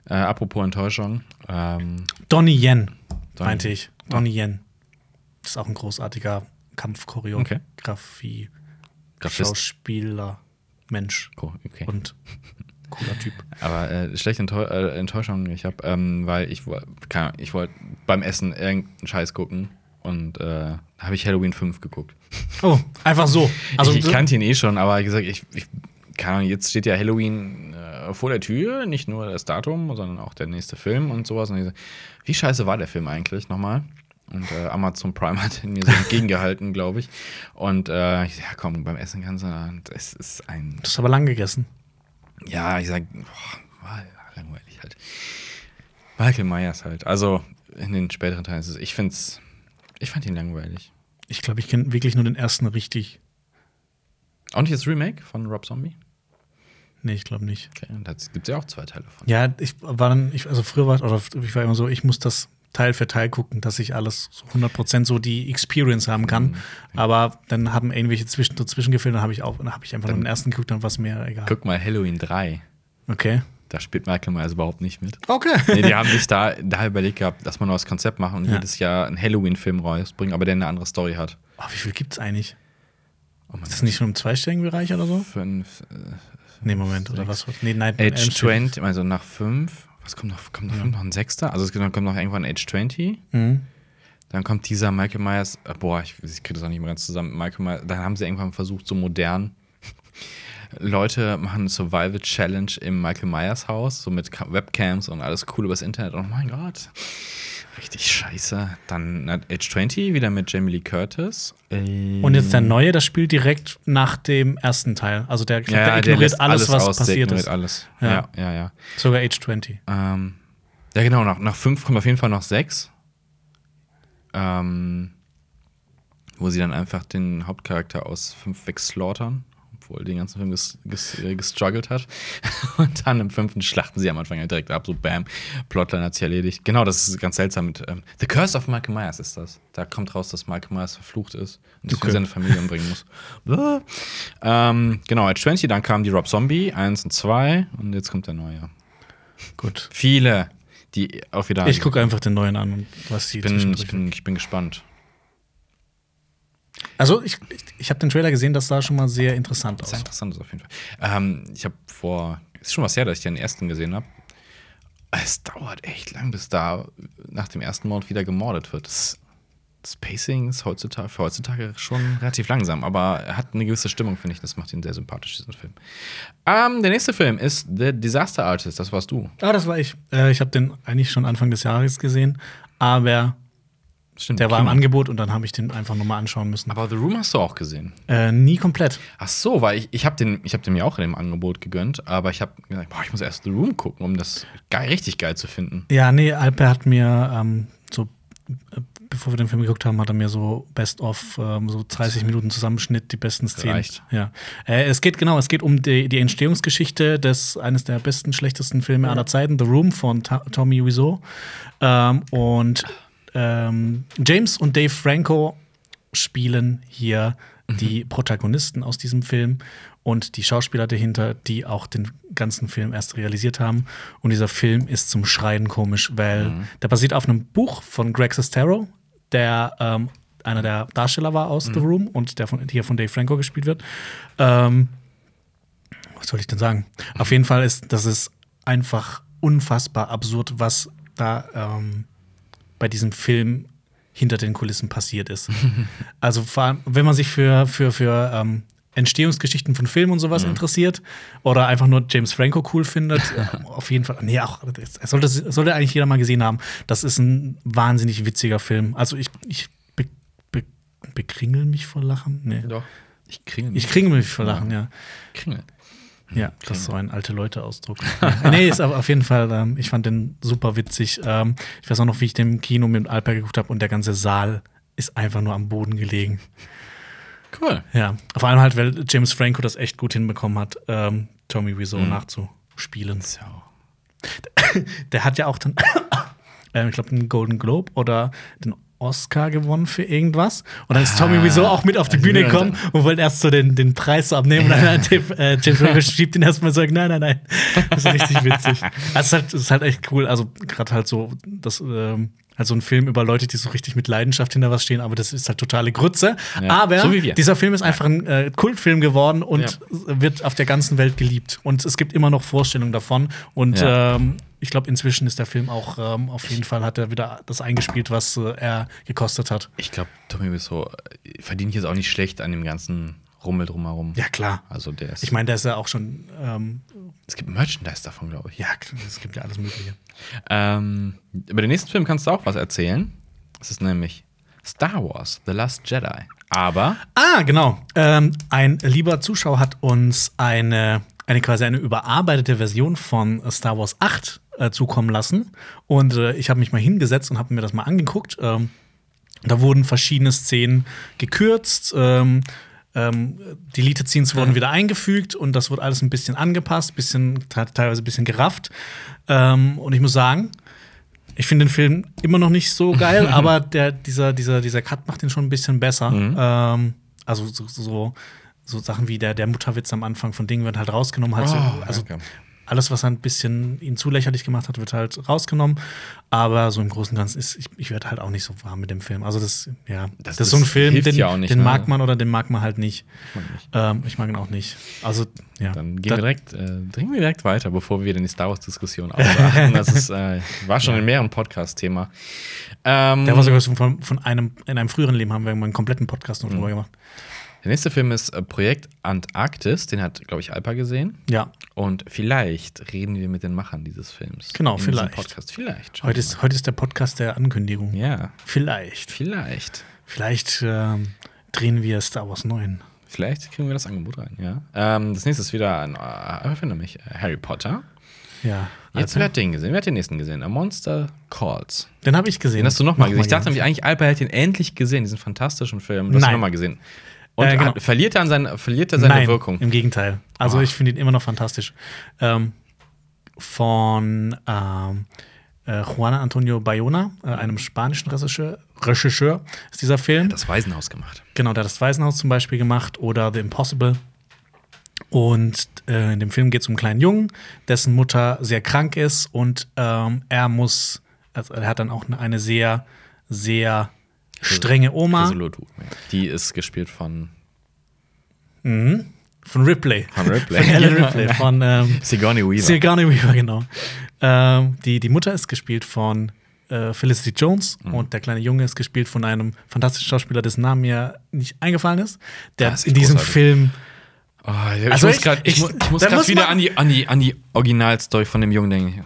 Äh, apropos Enttäuschung. Ähm, Donnie Yen, Donnie. meinte ich. Donnie Yen. Das ist auch ein großartiger Kampfchoreografie, Graphist. Schauspieler, Mensch Cool, okay. und cooler Typ. Aber äh, schlechte Enttäu äh, Enttäuschung, ich habe, ähm, weil ich, ich wollte beim Essen irgendeinen Scheiß gucken und äh, habe ich Halloween 5 geguckt. Oh, einfach so. Also, ich, ich kannte ihn eh schon, aber gesagt, ich, ich keine Ahnung, jetzt steht ja Halloween äh, vor der Tür, nicht nur das Datum, sondern auch der nächste Film und sowas. Und ich wie scheiße war der Film eigentlich nochmal? Und äh, Amazon Prime hat ihn mir so entgegengehalten, glaube ich. Und äh, ich sag, ja, komm, beim Essen kannst du, und es ist ein du hast aber lang gegessen. ja, ich sag, boah, war langweilig halt. Michael Myers halt. Also in den späteren Teilen ist es, ich find's, ich fand ihn langweilig. Ich glaube, ich kenne wirklich nur den ersten richtig. Auch nicht das Remake von Rob Zombie? Nee, ich glaube nicht. Okay, und da gibt's ja auch zwei Teile von. Ja, ich war dann, ich, also früher war, oder ich war immer so, ich muss das Teil für Teil gucken, dass ich alles so 100% so die Experience haben kann. Mhm. Aber dann haben irgendwelche Zwischen dazwischen gefehlt, dann habe ich auch, dann habe ich einfach nur Dann- den ersten geguckt, dann war es mir egal. Guck mal, Halloween 3. Okay. Da spielt Michael Myers überhaupt nicht mit. Okay. Nee, die haben sich da, da überlegt gehabt, dass man noch das Konzept machen und Ja. jedes Jahr einen Halloween-Film rausbringen, aber der eine andere Story hat. Oh, wie viel gibt's eigentlich? Oh Ist das nicht schon im zweistelligen Bereich oder so? Fünf, äh, Nee, Moment, oder was? Nee, nein, Age 20, also nach 5. Was kommt noch? Kommt noch, ja. noch ein Sechster? Also es kommt noch irgendwann Age 20. Mhm. Dann kommt dieser Michael Myers, äh, boah, ich, ich kriege das auch nicht mehr ganz zusammen. Michael Myers, dann haben sie irgendwann versucht, so modern. Leute machen eine Survival Challenge im Michael Myers Haus, so mit Webcams und alles cool übers Internet. Oh mein Gott. Richtig scheiße. Dann Age 20 wieder mit Jamie Lee Curtis. Und jetzt der neue, das spielt direkt nach dem ersten Teil. Also der, ja, der ignoriert der alles, alles, was passiert ist. alles. Ja. ja, ja, ja. Sogar Age 20. Ähm, ja, genau. Nach, nach fünf kommt auf jeden Fall noch sechs. Ähm, wo sie dann einfach den Hauptcharakter aus fünf wegslaughtern obwohl den ganzen Film ges, ges, äh, gestruggelt hat. Und dann im fünften schlachten sie am Anfang halt direkt ab, so bam, Plotline hat sich erledigt. Genau, das ist ganz seltsam mit ähm, The Curse of Michael Myers ist das. Da kommt raus, dass Michael Myers verflucht ist und sich okay. seine Familie umbringen muss. ähm, genau, at 20, dann kam die Rob Zombie 1 und 2 und jetzt kommt der neue. Gut. Viele, die auch wieder. Ich gucke einfach den neuen an und was sie bin, ich bin, ich bin gespannt. Also ich, ich, ich habe den Trailer gesehen, das sah schon mal sehr interessant aus. Sehr interessant ist auf jeden Fall. Ähm, ich habe vor, ist schon was her, dass ich den ersten gesehen habe. Es dauert echt lang, bis da nach dem ersten Mord wieder gemordet wird. Das, das Pacing ist heutzutage, für heutzutage schon relativ langsam, aber er hat eine gewisse Stimmung, finde ich. Das macht ihn sehr sympathisch, diesen Film. Ähm, der nächste Film ist The Disaster Artist. Das warst du. Ah, das war ich. Äh, ich habe den eigentlich schon Anfang des Jahres gesehen, aber Stimmt, der war im Angebot und dann habe ich den einfach nochmal anschauen müssen. Aber The Room hast du auch gesehen? Äh, nie komplett. Ach so, weil ich, ich habe den, hab den mir auch in dem Angebot gegönnt, aber ich habe gesagt, boah, ich muss erst The Room gucken, um das geil, richtig geil zu finden. Ja, nee, Alper hat mir ähm, so, äh, bevor wir den Film geguckt haben, hat er mir so Best of, ähm, so 30 Minuten Zusammenschnitt, die besten Szenen. Reicht. Ja. Äh, es geht genau, es geht um die, die Entstehungsgeschichte des eines der besten, schlechtesten Filme aller Zeiten, The Room von Ta Tommy Wiseau. Ähm, und ähm, James und Dave Franco spielen hier mhm. die Protagonisten aus diesem Film und die Schauspieler dahinter, die auch den ganzen Film erst realisiert haben. Und dieser Film ist zum Schreien komisch, weil mhm. der basiert auf einem Buch von Greg Sestero, der ähm, einer der Darsteller war aus mhm. The Room und der von, hier von Dave Franco gespielt wird. Ähm, was soll ich denn sagen? Mhm. Auf jeden Fall ist das ist einfach unfassbar absurd, was da ähm, bei diesem Film hinter den Kulissen passiert ist. also vor allem, wenn man sich für, für, für ähm, Entstehungsgeschichten von Filmen und sowas mhm. interessiert oder einfach nur James Franco cool findet, äh, auf jeden Fall. Nee, auch sollte, sollte eigentlich jeder mal gesehen haben. Das ist ein wahnsinnig witziger Film. Also ich, ich be, be, bekringel mich vor Lachen. Nee. Doch. Ich kringel mich. Ich kringel mich vor Lachen, ja. ja. Kringel. Ja, das ist so ein alte Leute-Ausdruck. nee, ist aber auf jeden Fall, ähm, ich fand den super witzig. Ähm, ich weiß auch noch, wie ich den im Kino mit Alper geguckt habe und der ganze Saal ist einfach nur am Boden gelegen. Cool. Ja, vor allem halt, weil James Franco das echt gut hinbekommen hat, ähm, Tommy Wiseau mhm. nachzuspielen. So. Der hat ja auch dann, äh, ich glaube, den Golden Globe oder den Oscar gewonnen für irgendwas. Und dann ist Tommy Wiseau auch mit auf die Bühne gekommen und wollte erst so den, den Preis so abnehmen. Und dann hat äh, James Franco schiebt ihn erstmal so, nein, nein, nein. Das ist richtig witzig. Also, es ist halt, ist halt echt cool. Also, gerade halt so, das, ähm, halt ein Film über Leute, die so richtig mit Leidenschaft hinter was stehen, aber das ist halt totale Grütze. Ja, aber so dieser Film ist einfach ein äh, Kultfilm geworden und ja. wird auf der ganzen Welt geliebt. Und es gibt immer noch Vorstellungen davon. Und ja. ähm, ich glaube, inzwischen ist der Film auch ähm, auf jeden Fall hat er wieder das eingespielt, was äh, er gekostet hat. Ich glaube, Tommy Wiseau verdient jetzt auch nicht schlecht an dem ganzen Rummel drumherum. Ja, klar. Also der ist ich meine, der ist ja auch schon. Ähm, es gibt Merchandise davon, glaube ich. Ja, es gibt ja alles Mögliche. Ähm, über den nächsten Film kannst du auch was erzählen. Das ist nämlich Star Wars, The Last Jedi. Aber. Ah, genau. Ähm, ein lieber Zuschauer hat uns eine, eine quasi eine überarbeitete Version von Star Wars 8 äh, zukommen lassen. Und äh, ich habe mich mal hingesetzt und habe mir das mal angeguckt. Ähm, da wurden verschiedene Szenen gekürzt. Ähm, ähm, Delete-Scenes wurden wieder eingefügt und das wird alles ein bisschen angepasst, bisschen, teilweise ein bisschen gerafft. Ähm, und ich muss sagen, ich finde den Film immer noch nicht so geil, aber der, dieser, dieser, dieser Cut macht ihn schon ein bisschen besser. Mhm. Ähm, also so, so, so, Sachen wie der, der Mutterwitz am Anfang von Dingen wird halt rausgenommen. Halt so, oh, also okay alles, was ein bisschen ihn zu lächerlich gemacht hat, wird halt rausgenommen. Aber so im Großen und Ganzen ist, ich, ich werde halt auch nicht so warm mit dem Film. Also das, ja, das, Das- ist so ein Film, den, ja nicht, den ne? mag man oder den mag man halt nicht. man nicht. Ähm, ich mag ihn auch nicht. Also, ja. Dann gehen Da- wir direkt, äh, dringen wir direkt weiter, bevor wir in die Star Wars-Diskussion ausarten. Das ist, äh, war schon in mehreren Podcast-Thema. Ähm, Der war sogar von, von einem, in einem früheren Leben haben wir einen kompletten Podcast noch Mhm. drüber gemacht. Der nächste Film ist äh, Projekt Antarktis. Den hat, glaube ich, Alpa gesehen. Ja, Und vielleicht reden wir mit den Machern dieses Films. Genau, vielleicht. Podcast. Vielleicht. heute ist, heute ist der Podcast der Ankündigung. mal. Ja, Vielleicht. vielleicht. Vielleicht ähm, drehen wir Star Wars 9. Vielleicht kriegen wir das Angebot rein, ja. Ähm, das nächste ist wieder ein, äh, mich, äh, Harry Potter. Ja. Jetzt, Alper. wer hat den gesehen? Wer hat den nächsten gesehen? A Monster Calls. Den habe ich gesehen. Den hast du nochmal gesehen. Ich dachte nämlich eigentlich, Alper hätte ihn endlich gesehen, diesen fantastischen Film. Du hast ihn Nein. nochmal gesehen. Und Äh, genau. hat, verliert er, an sein, verliert er seine Nein, Wirkung? Im Gegenteil. Also Ah. ich finde ihn immer noch fantastisch. Ähm, von ähm, äh, Juan Antonio Bayona, äh, einem spanischen Regisseur, Regisseur ist dieser Film. Das Waisenhaus gemacht. Genau, der hat das Waisenhaus zum Beispiel gemacht oder The Impossible. Und äh, in dem Film geht es um einen kleinen Jungen, dessen Mutter sehr krank ist und ähm, er muss, also er hat dann auch eine sehr, sehr strenge Oma Resolute. Die ist gespielt von, von Ripley. von Ripley. Von Ellen Ripley, von ähm, Sigourney Weaver. Sigourney Weaver, genau. Ähm, die, die Mutter ist gespielt von äh, Felicity Jones Mhm. und der kleine Junge ist gespielt von einem fantastischen Schauspieler, dessen Name mir nicht eingefallen ist, der Das ist in diesem großartig. Film Oh, ich Also muss grad, ich, ich- ich muss muss wieder an die, an die, an die Originalstory von dem Jungen denken.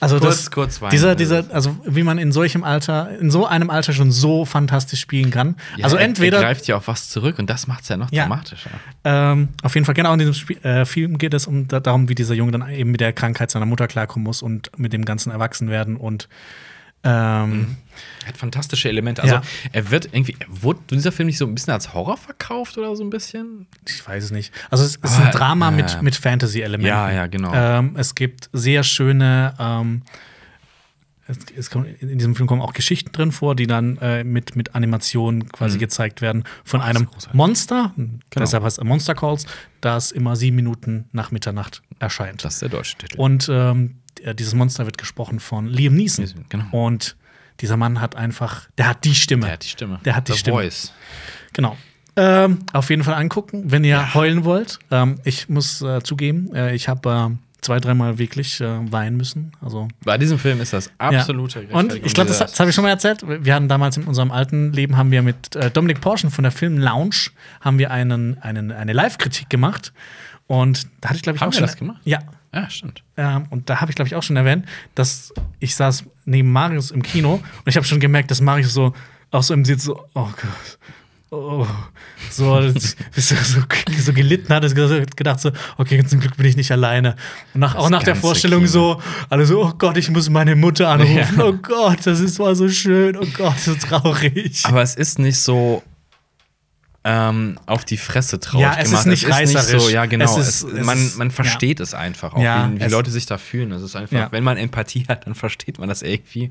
Also Kurz- das, kurz weinen. dieser, dieser, also wie man in solchem Alter, in so einem Alter schon so fantastisch spielen kann. Ja, also er- entweder, Er greift ja auf was zurück und das macht es ja noch Ja. dramatischer. ähm, auf jeden Fall genau in diesem Spiel, äh, Film geht es um da, darum, wie dieser Junge dann eben mit der Krankheit seiner Mutter klarkommen muss und mit dem ganzen Erwachsenwerden und ähm, Er hat fantastische Elemente. Also Ja. er wird irgendwie, wurde dieser Film nicht so ein bisschen als Horror verkauft oder so ein bisschen? ich weiß es nicht. Also es ist ein Drama äh, mit, mit Fantasy-Elementen. Ja, ja, genau. Ähm, es gibt sehr schöne, ähm, es, es kommt, in diesem Film kommen auch Geschichten drin vor, die dann äh, mit, mit Animationen quasi gezeigt werden von einem. Monster, deshalb heißt es Monster Calls, das immer sieben Minuten nach Mitternacht erscheint. Das ist der deutsche Titel. Und ähm, dieses Monster wird gesprochen von Liam Neeson. Neeson, genau. Und dieser Mann hat einfach, der hat die Stimme. der hat die Stimme. Der hat die The Stimme. Voice. Genau. Ähm, auf jeden Fall angucken, wenn ihr heulen wollt. Ähm, ich muss äh, zugeben, äh, ich habe äh, zwei, dreimal wirklich äh, weinen müssen. Also Bei diesem Film ist das absolute ja. Und ich glaube, das, das habe ich schon mal erzählt. Wir hatten damals in unserem alten Leben haben wir mit äh, Dominik Porschen von der Film Lounge haben wir einen, einen, eine Live-Kritik gemacht. Und da hatte ich, glaube ich, Haben auch wir schon. das gemacht? Ja. Ja, stimmt. Ähm, und da habe ich, glaube ich, auch schon erwähnt, dass ich saß neben Marius im Kino und ich habe schon gemerkt, dass Marius so auch so im Sitz so, oh Gott. Oh, so, so, so gelitten hat, gedacht so, okay, zum Glück bin ich nicht alleine. Und nach, auch nach der Vorstellung Kino. so, alle so, oh Gott, ich muss meine Mutter anrufen. Ja. Oh Gott, das ist mal so schön. Oh Gott, so traurig. Aber es ist nicht so ähm, auf die Fresse traurig Ja, es ist gemacht. nicht reißerisch. so, ja, genau. Es Es ist- es man, ist- man versteht es einfach auch, Ja, wie, wie es- Leute sich da fühlen. Es ist einfach, Ja. wenn man Empathie hat, dann versteht man das irgendwie.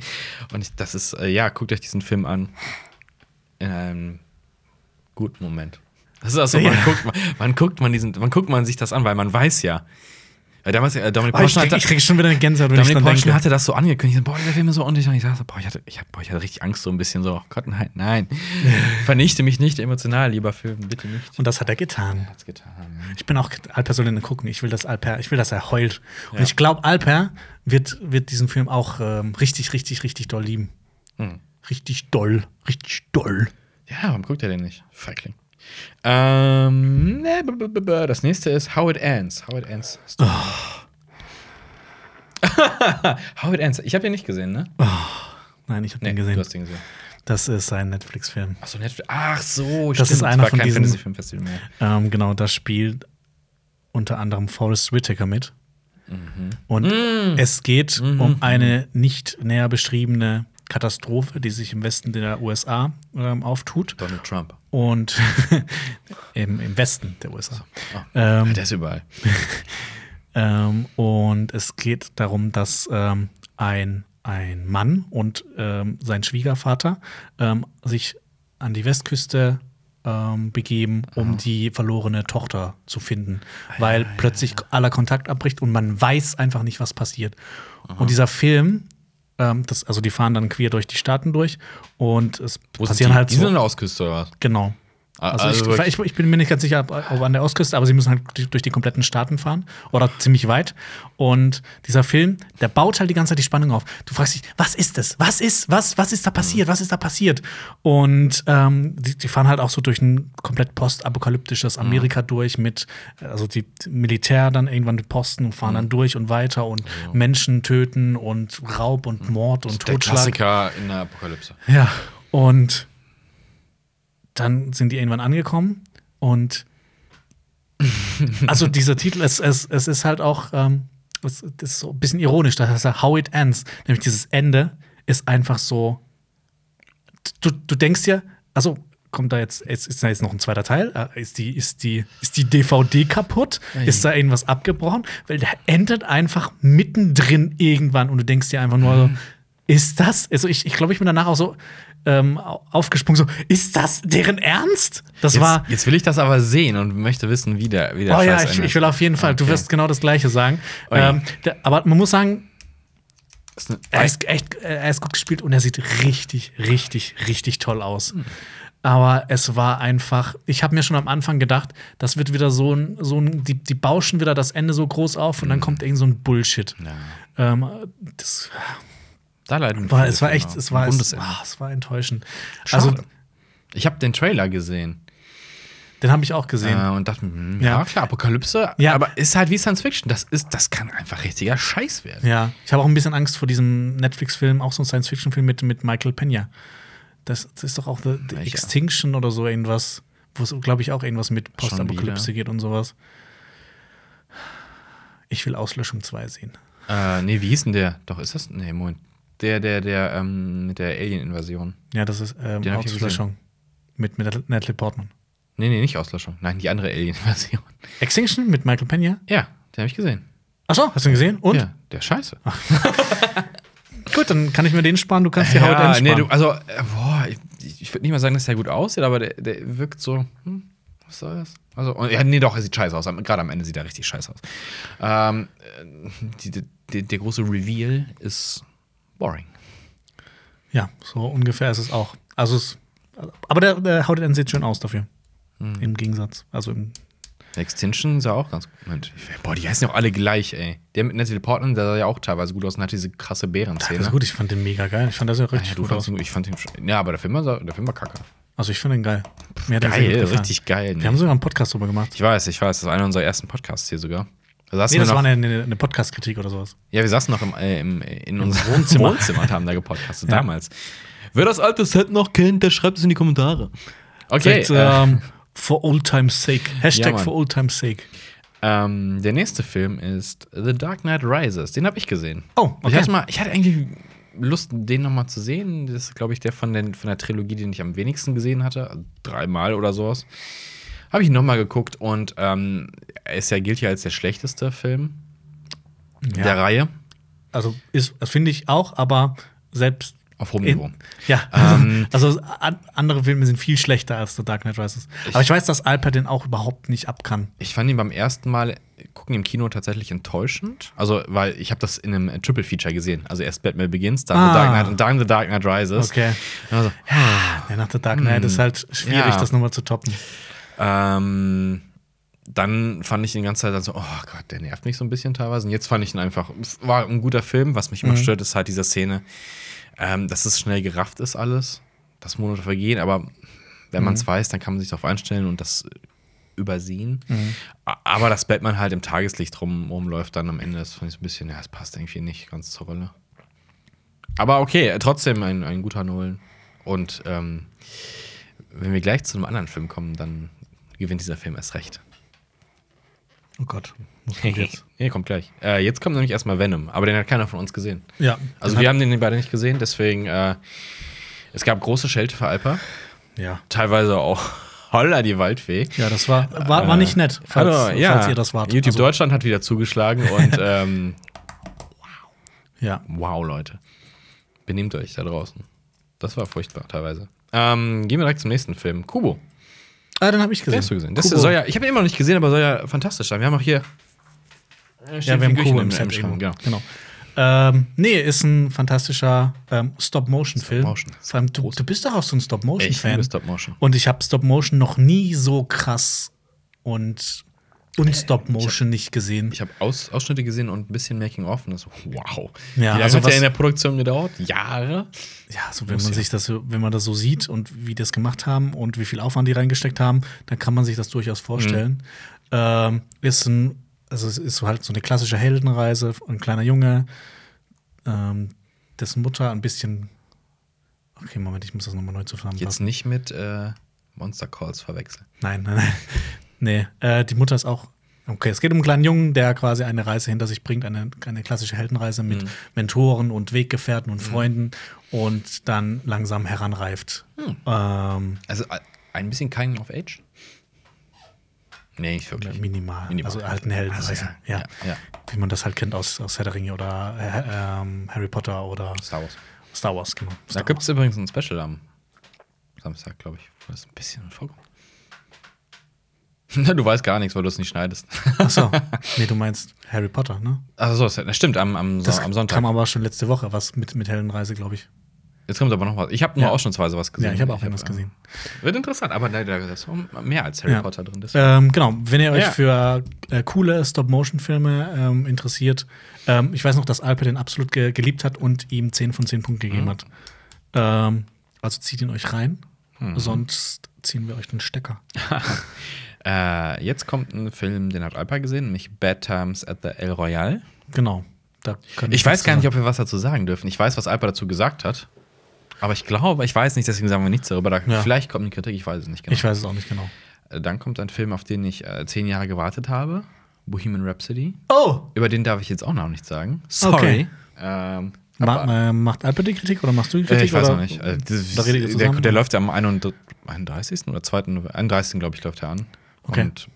Und ich, das ist, äh, ja, guckt euch diesen Film an. In einem guten Moment. Das ist also, man, Ja. guckt, man, man guckt man diesen, man guckt man sich das an, weil man weiß ja. Weil damals, äh, Dominik ich Porschen hatte, ich krieg schon wieder eine Gänsehaut, wenn ich Dominik dran Porschen hatte das so angekündigt. Boah, dieser Film ist so undicht. Und ich dachte, boah, ich hatte, ich, boah, ich hatte richtig Angst, so ein bisschen so. oh Gott, nein, nein. Vernichte mich nicht emotional, lieber Film, bitte nicht. Und das hat er getan. Hat's getan. Ich bin auch Alper soll den gucken. Ich will, dass Alper, ich will, dass er heult. Und Ja. ich glaube, Alper wird, wird diesen Film auch ähm, richtig, richtig, richtig doll lieben. Hm. Richtig doll. Richtig doll. Ja, warum guckt er denn nicht? Feigling. Ähm, ne, das nächste ist How It Ends. How It Ends. Du- How It Ends. Ich habe den nicht gesehen, ne? Nein, ich habe Nee, den du gesehen. hast den gesehen. Das ist ein Netflix-Film. Achso, Netflix. Ach so, Das stimmt. ist einer war von kein diesen- Fantasy-Filmfestival mehr. Ähm, genau, da spielt unter anderem Forrest Whitaker mit. Mhm. Und es geht um eine nicht näher beschriebene Katastrophe, die sich im Westen der USA ähm, auftut. Donald Trump. Und im, im Westen der USA. Oh, Ähm, der ist überall. Ähm, und es geht darum, dass ähm, ein, ein Mann und ähm, sein Schwiegervater sich an die Westküste begeben, um die verlorene Tochter zu finden, weil plötzlich aller Kontakt abbricht und man weiß einfach nicht, was passiert. Und dieser Film, ähm, das, also die fahren dann quer durch die Staaten durch und es Wo sind passieren halt Die sind so. der Ostküste oder was? Genau. Also, also ich, ich, bin mir nicht ganz sicher, ob, an der Ostküste, aber sie müssen halt durch- die kompletten Staaten fahren oder ziemlich weit. Und dieser Film, der baut halt die ganze Zeit die Spannung auf. Du fragst dich, was ist das? Was ist, was, was ist da passiert? Was ist da passiert? Und ähm, die, die fahren halt auch so durch ein komplett postapokalyptisches Amerika durch mit, also die Militär dann irgendwann mit Posten und fahren dann durch und weiter und Menschen töten und Raub und Mord und der Totschlag. Klassiker in der Apokalypse. Ja, und dann sind die irgendwann angekommen und also dieser Titel, es, es, es ist halt auch, ähm, es, das ist so ein bisschen ironisch, das heißt ja How It Ends, nämlich dieses Ende ist einfach so, du, du denkst dir, also kommt da jetzt, jetzt ist da jetzt noch ein zweiter Teil, Äh, ist die, ist die, ist die DVD kaputt, ist da irgendwas abgebrochen, weil der endet einfach mittendrin irgendwann und du denkst dir einfach nur so, ist das, also ich, ich glaube, ich bin danach auch so ähm, au- aufgesprungen, so, ist das deren Ernst? Das Jetzt, war, jetzt will ich das aber sehen und möchte wissen, wie der, wie der Oh ja, Scheiß ich, endet. ich will auf jeden Fall. Du Okay. wirst genau das Gleiche sagen. Ui. Ähm, der, aber man muss sagen, Ist ne- er ist echt, er ist gut gespielt und er sieht richtig, richtig, richtig toll aus. Hm. Aber es war einfach, ich habe mir schon am Anfang gedacht, das wird wieder so ein, so ein die, die bauschen wieder das Ende so groß auf und dann kommt irgend so ein Bullshit. Ja. Ähm, das Da leiden war, es war echt, es war, es, ah, es war enttäuschend. Also, Also, ich habe den Trailer gesehen den habe ich auch gesehen. äh, und dachte, hm, ja. Ja. klar, Apokalypse, Ja. aber ist halt wie Science Fiction. Das, ist, das kann einfach richtiger Scheiß werden. Ja, ich habe auch ein bisschen Angst vor diesem Netflix-Film, auch so ein Science-Fiction-Film mit, mit Michael Pena. Das, das ist doch auch The, The? Extinction oder so irgendwas, wo es, glaube ich, auch irgendwas mit Postapokalypse geht und sowas. Ich will Auslöschung 2 sehen. Äh, nee, wie hieß denn der? Doch, ist das? Nee, Moment. Der, der, der, ähm, mit der Alien-Invasion. Ja, das ist ähm, Auslöschung. Mit, mit Natalie Portman. Nee, nee, nicht Auslöschung. Nein, die andere Alien-Invasion. Extinction mit Michael Pena? Ja, den habe ich gesehen. Achso, hast du ihn gesehen? Und? Ja, der ist scheiße. Gut, dann kann ich mir den sparen, du kannst die Haut ja, entsparen. nee, du, also, äh, boah, ich, ich würde nicht mal sagen, dass der gut aussieht, aber der, der wirkt so, hm, was soll das? Also, und, ja, nee, doch, er sieht scheiße aus. Gerade am Ende sieht er richtig scheiße aus. Ähm, äh, die, die, der große Reveal ist boring. Ja, so ungefähr ist es auch. Also es, aber der, der Haut sieht schön aus dafür. Hm. Im Gegensatz. Also im, Extinction sah auch ganz gut. Boah, die heißen ja auch alle gleich, ey. Der mit Natalie Portman, der sah ja auch teilweise gut aus und hat diese krasse Bärenszene. also gut, ich fand den mega geil. Ich fand das ja Ah, richtig ja, gut aus. ihn, ich fand schon. Ja, aber der Film war, der Film war kacke. Also ich finde den geil. Mir Geil, richtig geil. Wir haben sogar einen Podcast drüber gemacht. ich weiß, ich weiß, das ist einer unserer ersten Podcasts hier sogar. Nee, das noch, war eine, eine, eine Podcast-Kritik oder sowas. Ja, wir saßen noch im, äh, im, in unserem Wohnzimmer. Wohnzimmer. und haben da gepodcastet Ja. damals. Wer das alte Set noch kennt, der schreibt es in die Kommentare. Okay. Sagt, äh, ähm, for old time's sake. Ja, Hashtag Mann. for old time's sake. ähm, der nächste Film ist The Dark Knight Rises. Den habe ich gesehen. Oh, Ich okay. hatte, mal, ich hatte eigentlich Lust, den noch mal zu sehen. Das ist, glaube ich, der von, den, von der Trilogie, den ich am wenigsten gesehen hatte. Dreimal oder sowas. Habe ich noch mal geguckt und ähm, ist ja, gilt ja als der schlechteste Film Ja. der Reihe. Also ist, das finde ich auch, aber selbst Auf hohem Niveau. ja, Ähm, also an, andere Filme sind viel schlechter als The Dark Knight Rises. Aber ich weiß, dass Alper den auch überhaupt nicht ab kann. Ich fand ihn beim ersten Mal gucken im Kino tatsächlich enttäuschend. Also, weil ich habe das in einem Triple Feature gesehen. Also erst Batman Begins, dann Ah. The Dark Knight und dann The Dark Knight Rises. Okay. Also, Ja, nach The Dark Knight ist halt schwierig, Hm. Ja. das nochmal zu toppen. Ähm, dann fand ich ihn die ganze Zeit dann so, oh Gott, der nervt mich so ein bisschen teilweise. Und jetzt fand ich ihn einfach, war ein guter Film. Was mich immer stört, ist halt diese Szene, ähm, dass es schnell gerafft ist alles, dass Monate vergehen, aber wenn man es weiß, dann kann man sich darauf einstellen und das übersehen. A- Aber dass Batman halt im Tageslicht rum, rumläuft, dann am Ende, das fand ich so ein bisschen, ja, es passt irgendwie nicht ganz zur Rolle. Aber okay, trotzdem ein, ein guter Nolan. Und ähm, wenn wir gleich zu einem anderen Film kommen, dann gewinnt dieser Film erst recht. Oh Gott. Was kommt jetzt? Ja, kommt gleich. Äh, jetzt kommt nämlich erstmal Venom, aber den hat keiner von uns gesehen. Ja. Also wir haben den beide nicht gesehen, deswegen äh, es gab große Schelte für Alper, Ja. teilweise auch Holla die Waldfee. Ja, das war, war, war nicht nett, falls, Hallo, ja. falls ihr das wart. YouTube Also, Deutschland hat wieder zugeschlagen und ähm, Ja. wow, Leute. Benehmt euch da draußen. Das war furchtbar teilweise. Ähm, gehen wir direkt zum nächsten Film. Kubo. Ah, den habe ich gesehen. Den hast du gesehen. Das Kubo. soll ja, ich habe ihn immer noch nicht gesehen, aber soll ja fantastisch sein. Wir haben auch hier. Ja, wir haben Kubo im, im Set Schrank, irgendwo. genau. Genau. Ähm, nee, ist ein fantastischer ähm, Stop-Motion-Film. Stop-Motion. Vor allem, du, du bist doch auch so ein Ich Stop-Motion-Fan. liebe Stop-Motion. Und ich habe Stop-Motion noch nie so krass und und Stop-Motion nicht gesehen. Ich habe Aus, Ausschnitte gesehen und ein bisschen Making-of und das so, wow. Ja, Wie lange also hat der in der Produktion gedauert? Jahre? Ja, so wenn Muss man ja. sich das, so- wenn man das so sieht und wie die das gemacht haben und wie viel Aufwand die reingesteckt haben, dann kann man sich das durchaus vorstellen. Ähm, ist ein, also es ist halt so eine klassische Heldenreise, ein kleiner Junge, ähm, dessen Mutter ein bisschen. Okay, Moment, ich muss das nochmal neu Jetzt zusammenfassen. nicht mit äh, Monster Calls verwechseln. Nein, nein, nein. Nee, äh, die Mutter ist auch. Okay, es geht um einen kleinen Jungen, der quasi eine Reise hinter sich bringt, eine, eine klassische Heldenreise mit Mhm. Mentoren und Weggefährten und Freunden und dann langsam heranreift. Hm. Ähm, Also äh, ein bisschen Coming of Age? Nee, nicht wirklich. minimal. Minimal. Also eine Heldenreise. Also, ja, ja, ja. Wie man das halt kennt aus, aus Herr der Ringe oder äh, ähm, Harry Potter oder Star Wars. Star Wars, genau. Da Star gibt es übrigens ein Special am Samstag, glaube ich, wo das ein bisschen vorkommt. Du weißt gar nichts, weil du es nicht schneidest. Wars. Achso, nee, du meinst Harry Potter, ne? Also so, das stimmt, am, am, Das am Sonntag. kam aber schon letzte Woche, was mit, mit Heldenreise, glaube ich. Jetzt kommt aber noch was. Ich habe nur Ja. ausschnittsweise was gesehen. Ja, ich habe auch hab, irgendwas äh, gesehen. Wird interessant, aber da, da ist auch mehr als Harry Ja. Potter drin. Ähm, genau, wenn ihr euch Ja. für äh, coole Stop-Motion-Filme ähm, interessiert, ähm, ich weiß noch, dass Alper den absolut ge geliebt hat und ihm 10 von 10 Punkten gegeben Mhm. hat. Ähm, also zieht ihn euch rein, Mhm. sonst ziehen wir euch den Stecker. äh, jetzt kommt ein Film, den hat Alpa gesehen, nämlich Bad Times at the El Royale. Genau. Ich wir weiß gar nicht, ob wir was dazu sagen dürfen. Ich weiß, was Alpa dazu gesagt hat. Aber ich glaube, ich weiß nicht, deswegen sagen wir nichts darüber. Da, Ja. Vielleicht kommt eine Kritik, ich weiß es nicht genau. Ich weiß es auch nicht genau. Äh, Dann kommt ein Film, auf den ich äh, zehn Jahre gewartet habe. Bohemian Rhapsody. Oh! Über den darf ich jetzt auch noch nichts sagen. Okay. Ähm, Ma äh, macht Alper die Kritik oder machst du die Äh, Kritik? ich weiß noch nicht. Äh, das, Da der, der läuft ja am 31. 31. oder 2. November- 31. glaube ich, läuft er an. Okay. Und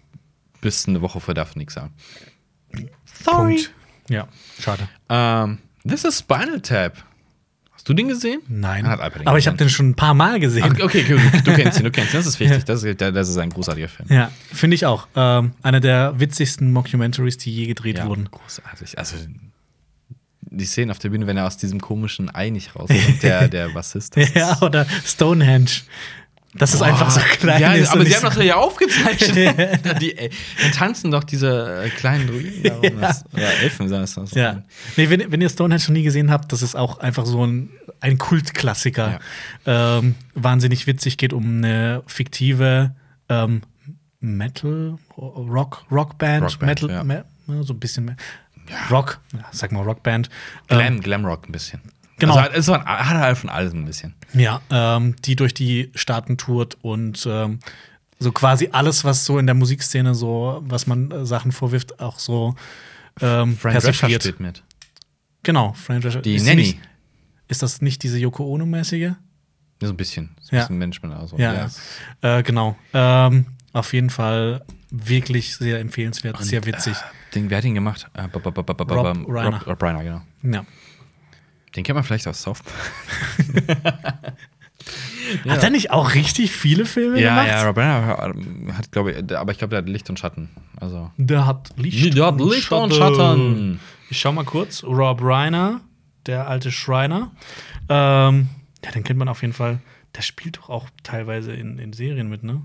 bis eine Woche vorher darf ich nichts sagen. Punkt. Ja, schade. Ähm, This is Spinal Tap. Hast du den gesehen? Nein. Den Aber ich habe gesehen? den schon ein paar Mal gesehen. Okay, okay, du, du kennst ihn, du kennst ihn. Das ist wichtig. Das, ist, das ist ein großartiger Film. Ja, finde ich auch. Ähm, einer der witzigsten Mockumentaries, die je gedreht wurden. großartig. Also die Szenen auf der Bühne, wenn er aus diesem komischen Ei nicht rauskommt, der, der Bassist. das Ja, oder Stonehenge. Das ist einfach so klein. Ja, ist aber sie haben so- das ja aufgezeichnet. Da die, äh, dann tanzen doch diese äh, kleinen Druiden. da rum. Das, oder Elfen das. das Ja. Nee, wenn, wenn ihr Stonehenge schon nie gesehen habt, das ist auch einfach so ein, ein Kultklassiker. Ähm, wahnsinnig witzig, geht um eine fiktive ähm, Metal, Rock, Rockband, Rockband, Metal, ja. me, ja, so ein bisschen mehr. Rock, ja, sag mal Rockband. Glam, Ähm, Glamrock ein bisschen. Genau. Also, es war, hat halt von alles ein bisschen. Ja, ähm, die durch die Staaten tourt und ähm, so quasi alles, was so in der Musikszene so, was man äh, Sachen vorwirft, auch so ähm, Frank persifliert. spielt mit. Genau, Frank Drescher. Die ist Nanny. Nicht, ist das nicht diese Yoko Ono-mäßige? Ja, so ein bisschen. So ein Ja. bisschen Management. Also, Ja, ja. Äh, genau. Ähm, auf jeden Fall wirklich sehr empfehlenswert, sehr witzig. Den, wer hat ihn gemacht? Äh, Rob b- Reiner. Rob, Rob Reiner, genau. Ja. Den kennt man vielleicht aus South Ja. Hat er nicht auch richtig viele Filme Ja, gemacht? ja, Rob Reiner hat, glaube ich, aber ich glaube, der hat Licht und Schatten. Also. Der hat Licht, Der hat Licht und Schatten. Ich schau mal kurz. Rob Reiner, der alte Schreiner. Ähm, ja, den kennt man auf jeden Fall. Der spielt doch auch teilweise in, in Serien mit, ne?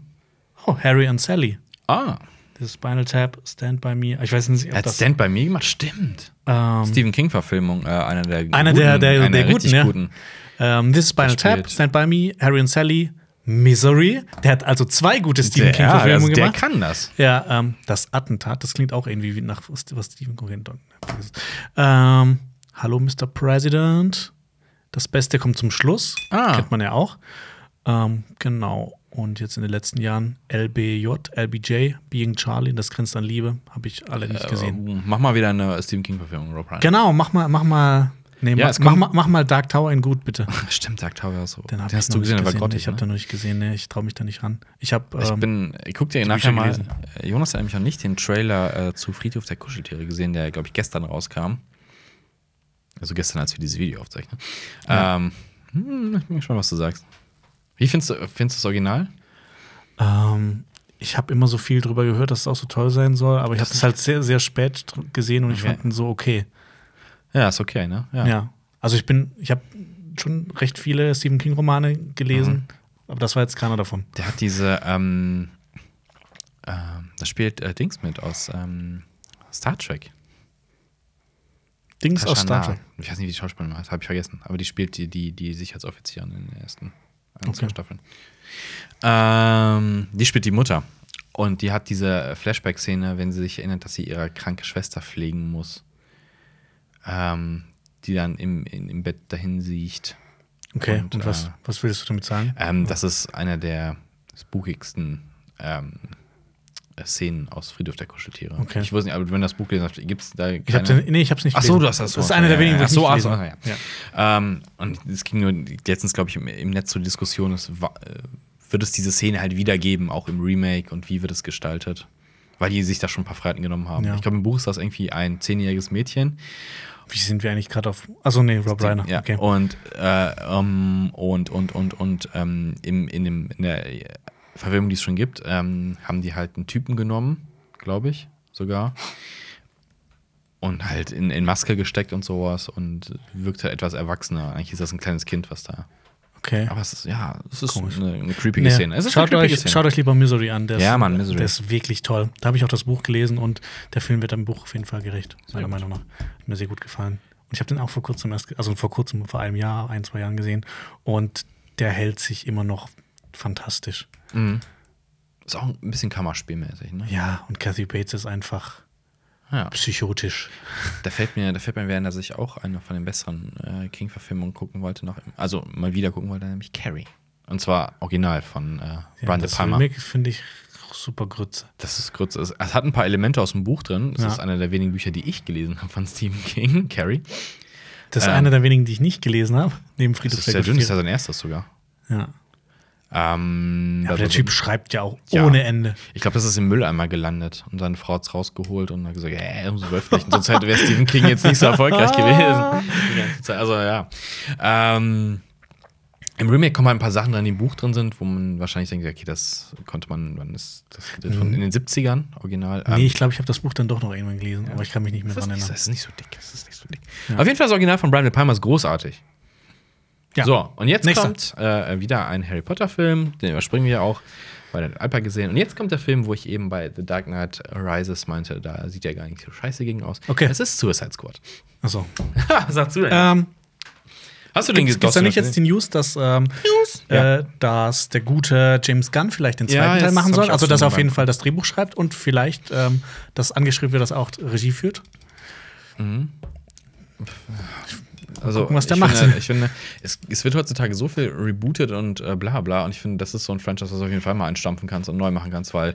Oh, Harry und Sally. Ah, Das Spinal Tap, Stand By Me. Ich weiß nicht, er ob hat das. Stand by Me gemacht. Stimmt. ähm, Stephen King-Verfilmung, äh, einer der Einer der- der- einer der richtig guten, ja. guten. ähm, This is Spinal Der Tap, Stand By Me, Harry und Sally, Misery. Der hat also zwei gute Stephen Der, King-Verfilmungen also der gemacht. kann das. Ja, ähm, das Attentat, das klingt auch irgendwie wie nach was, was Stephen King. Ähm, Hallo, Mr. President. Das Beste kommt zum Schluss. Ah. Kennt man ja auch. Ähm, genau. Und jetzt in den letzten Jahren LBJ, LBJ, Being Charlie, das grenzt an Liebe, habe ich alle nicht gesehen. Äh, mach mal wieder eine Stephen King-Verfilmung, Rob Reiner. Genau, mach mal, mach mal, nee, Ja, mach, mach, mach mal Dark Tower in gut, bitte. Stimmt, sagt Tower so. Den, hab Den ich hast du gesehen, gesehen. grottig. Ich habe ne? den noch nicht gesehen, nee, ich traue mich da nicht ran. Ich habe Ich ähm, bin, ich guck dir nachher mal. gelesen. äh, Jonas hat nämlich noch nicht den Trailer äh, zu Friedhof der Kuscheltiere gesehen, der, glaube ich, gestern rauskam. Also gestern, als wir dieses Video aufzeichnen. Ja. Ähm, hm, ich bin gespannt, was du sagst. Wie findest du, findest du das Original? Ähm, ich habe immer so viel drüber gehört, dass es auch so toll sein soll, aber ich habe es halt sehr, sehr spät gesehen und ich Okay. fand ihn so okay. Ja, ist okay, ne? Ja. Also ich bin, ich habe schon recht viele Stephen King-Romane gelesen, aber das war jetzt keiner davon. Der hat diese, ähm, ähm, da spielt äh, Dings mit aus ähm, Star Trek. Dings aus Star Tashana. Trek. Ich weiß nicht, wie die Schauspielerin heißt, habe ich vergessen. Aber die spielt die, die, die Sicherheitsoffizierin in den ersten zwei Okay. Staffeln. Ähm, die spielt die Mutter. Und die hat diese Flashback-Szene, wenn sie sich erinnert, dass sie ihre kranke Schwester pflegen muss. Ähm, die dann im, in, im Bett dahin sieht. Okay, Und, und, was, äh, was willst du damit sagen? Ähm, das ist einer der spookigsten ähm, Szenen aus Friedhof der Kuscheltiere. Okay. Ich weiß nicht, aber wenn das Buch gelesen hast, gibt es da keine. Ich hab den, nee, ich hab's nicht Ach so, gelesen. du hast das Das ist so. einer der Ja, wenigen, ja, ich so, nicht ach gelesen so, habe. ja. Ähm, und es ging nur letztens, glaube ich, im, im Netz zur Diskussion, es äh, wird es diese Szene halt wiedergeben, auch im Remake und wie wird es gestaltet? Weil die sich da schon ein paar Freiheiten genommen haben. Ja. Ich glaube, im Buch ist das irgendwie ein zehnjähriges Mädchen. Wie sind wir eigentlich gerade auf. Achso, nee, Rob Reiner. Ja, Okay. und, äh, ähm, und, und, und, und ähm, im, in, dem, in der Verfilmung, die es schon gibt, ähm, haben die halt einen Typen genommen, glaube ich, sogar. Und halt in, in Maske gesteckt und sowas und wirkte etwas erwachsener. Eigentlich ist das ein kleines Kind, was da. okay. Aber es ist, ja, es ist Komisch. eine, eine creepige Nee, Szene. Schaut, creepige euch, Szene. schaut euch lieber Misery an. Der Ja, ist, Mann, Misery. Der ist wirklich toll. Da habe ich auch das Buch gelesen und der Film wird dem Buch auf jeden Fall gerecht, meiner gut. Meinung nach. Hat mir sehr gut gefallen. Und ich habe den auch vor kurzem erst, also vor kurzem, vor einem Jahr, ein, zwei Jahren gesehen. Und der hält sich immer noch fantastisch. Ist auch ein bisschen Kammerspielmäßig, ne? Ja, und Kathy Bates ist einfach Ja. psychotisch. Da fällt mir, da fällt mir während, dass ich auch eine von den besseren äh, King-Verfilmungen gucken wollte, noch, also mal wieder gucken wollte, nämlich Carrie. Und zwar original von äh, Ja, Brian De das Palma. Remake finde ich super Grütze. Das ist kurz. Es, es hat ein paar Elemente aus dem Buch drin. Das Ja. ist einer der wenigen Bücher, die ich gelesen habe von Stephen King, Carrie. Das ist Ähm, einer der wenigen, die ich nicht gelesen habe, neben Das Friedhof ist der das ist ja Kuscheltiere. sein erstes sogar. Ja. Ähm, Ja, aber der Typ so- schreibt ja auch Ja. ohne Ende. Ich glaube, das ist im Mülleimer gelandet und seine Frau hat es rausgeholt und hat gesagt, äh, muss veröffentlichen. Sonst wäre Stephen King jetzt nicht so erfolgreich gewesen. Also ja. Ähm, Im Remake kommen halt ein paar Sachen drin, die im Buch drin sind, wo man wahrscheinlich denkt, okay, das konnte man, wann ist das von in den 70ern, original. Ähm, Nee, ich glaube, ich habe das Buch dann doch noch irgendwann gelesen, aber ich kann mich nicht mehr dran erinnern. das ist nicht so dick. Das ist nicht so dick. Auf jeden Fall das Original von Brian De Palma ist großartig. Ja. So, und jetzt Nächster. kommt äh, wieder ein Harry Potter-Film, den überspringen wir ja auch, weil der Alper gesehen. Und jetzt kommt der Film, wo ich eben bei The Dark Knight Rises meinte, da sieht er gar nicht so scheiße gegen aus. Okay. Es ist Suicide Squad. Achso. Was sagst du denn? Ähm, Hast du den Gibt es da nicht jetzt die News, dass, ähm, Ja. äh, dass der gute James Gunn vielleicht den Ja, zweiten Teil jetzt machen soll? Also, dass er auf jeden. Fall das Drehbuch schreibt und vielleicht ähm, das angeschrieben wird, dass er auch Regie führt? Also, gucken, was der ich macht. Finde, ich finde, es, es wird heutzutage so viel rebootet und äh, bla bla. Und ich finde, das ist so ein Franchise, was du auf jeden Fall mal einstampfen kannst und neu machen kannst, weil.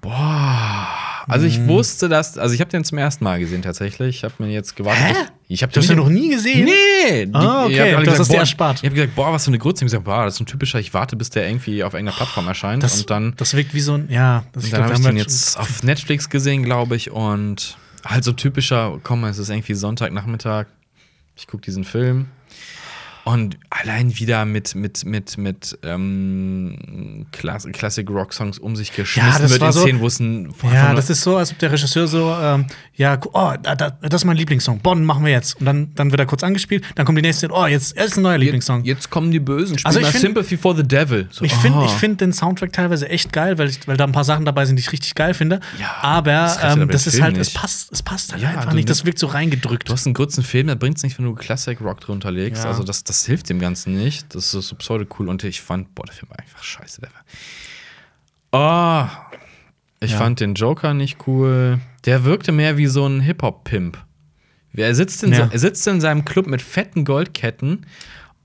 Boah. Also, Mhm. ich wusste das. Also, ich habe den zum ersten Mal gesehen tatsächlich. Ich habe mir jetzt gewartet. Hä? Ich habe Du hast den noch nie gesehen? Nee! Ah, okay. ich hab alle Du hast es dir boah, erspart. Ich habe gesagt, boah, was für eine Grütze. Ich habe gesagt, boah, das ist ein typischer, ich warte, bis der irgendwie auf irgendeiner Plattform erscheint. Das, und dann. das wirkt wie so ein, ja, das, Und dann habe ich den jetzt auf Netflix gesehen, glaube ich. Und halt so typischer, komm, es ist irgendwie Sonntagnachmittag. Ich gucke diesen Film. Und allein wieder mit, mit, mit, mit ähm, Klass Classic Rock Songs um sich geschmissen das wird in so- Szenen, wo es ein. Ja, das ist so, als ob der Regisseur so, ähm, ja, oh, da, da, das ist mein Lieblingssong, Bonn machen wir jetzt. Und dann, dann wird er kurz angespielt, dann kommt die nächste, oh, jetzt ist ein neuer Lieblingssong. Jetzt, jetzt kommen die Bösen. Spiel Also ich find- Sympathy for the Devil. So, Ich finde ich find den Soundtrack teilweise echt geil, weil, ich, weil da ein paar Sachen dabei sind, die ich richtig geil finde. Ja, aber das ähm, das ist halt, es passt, es passt halt Ja, einfach nicht. Das wirkt so reingedrückt. Du hast einen kurzen Film, da bringt es nicht, wenn du Classic Rock drunter legst. Ja. Also das, das hilft dem Ganzen nicht. Das ist so pseudo cool. Und ich fand, boah, der Film war einfach scheiße. Der war. Oh, ich Ja. fand den Joker nicht cool. Der wirkte mehr wie so ein Hip-Hop-Pimp. Er sitzt, in Ja. er sitzt in seinem Club mit fetten Goldketten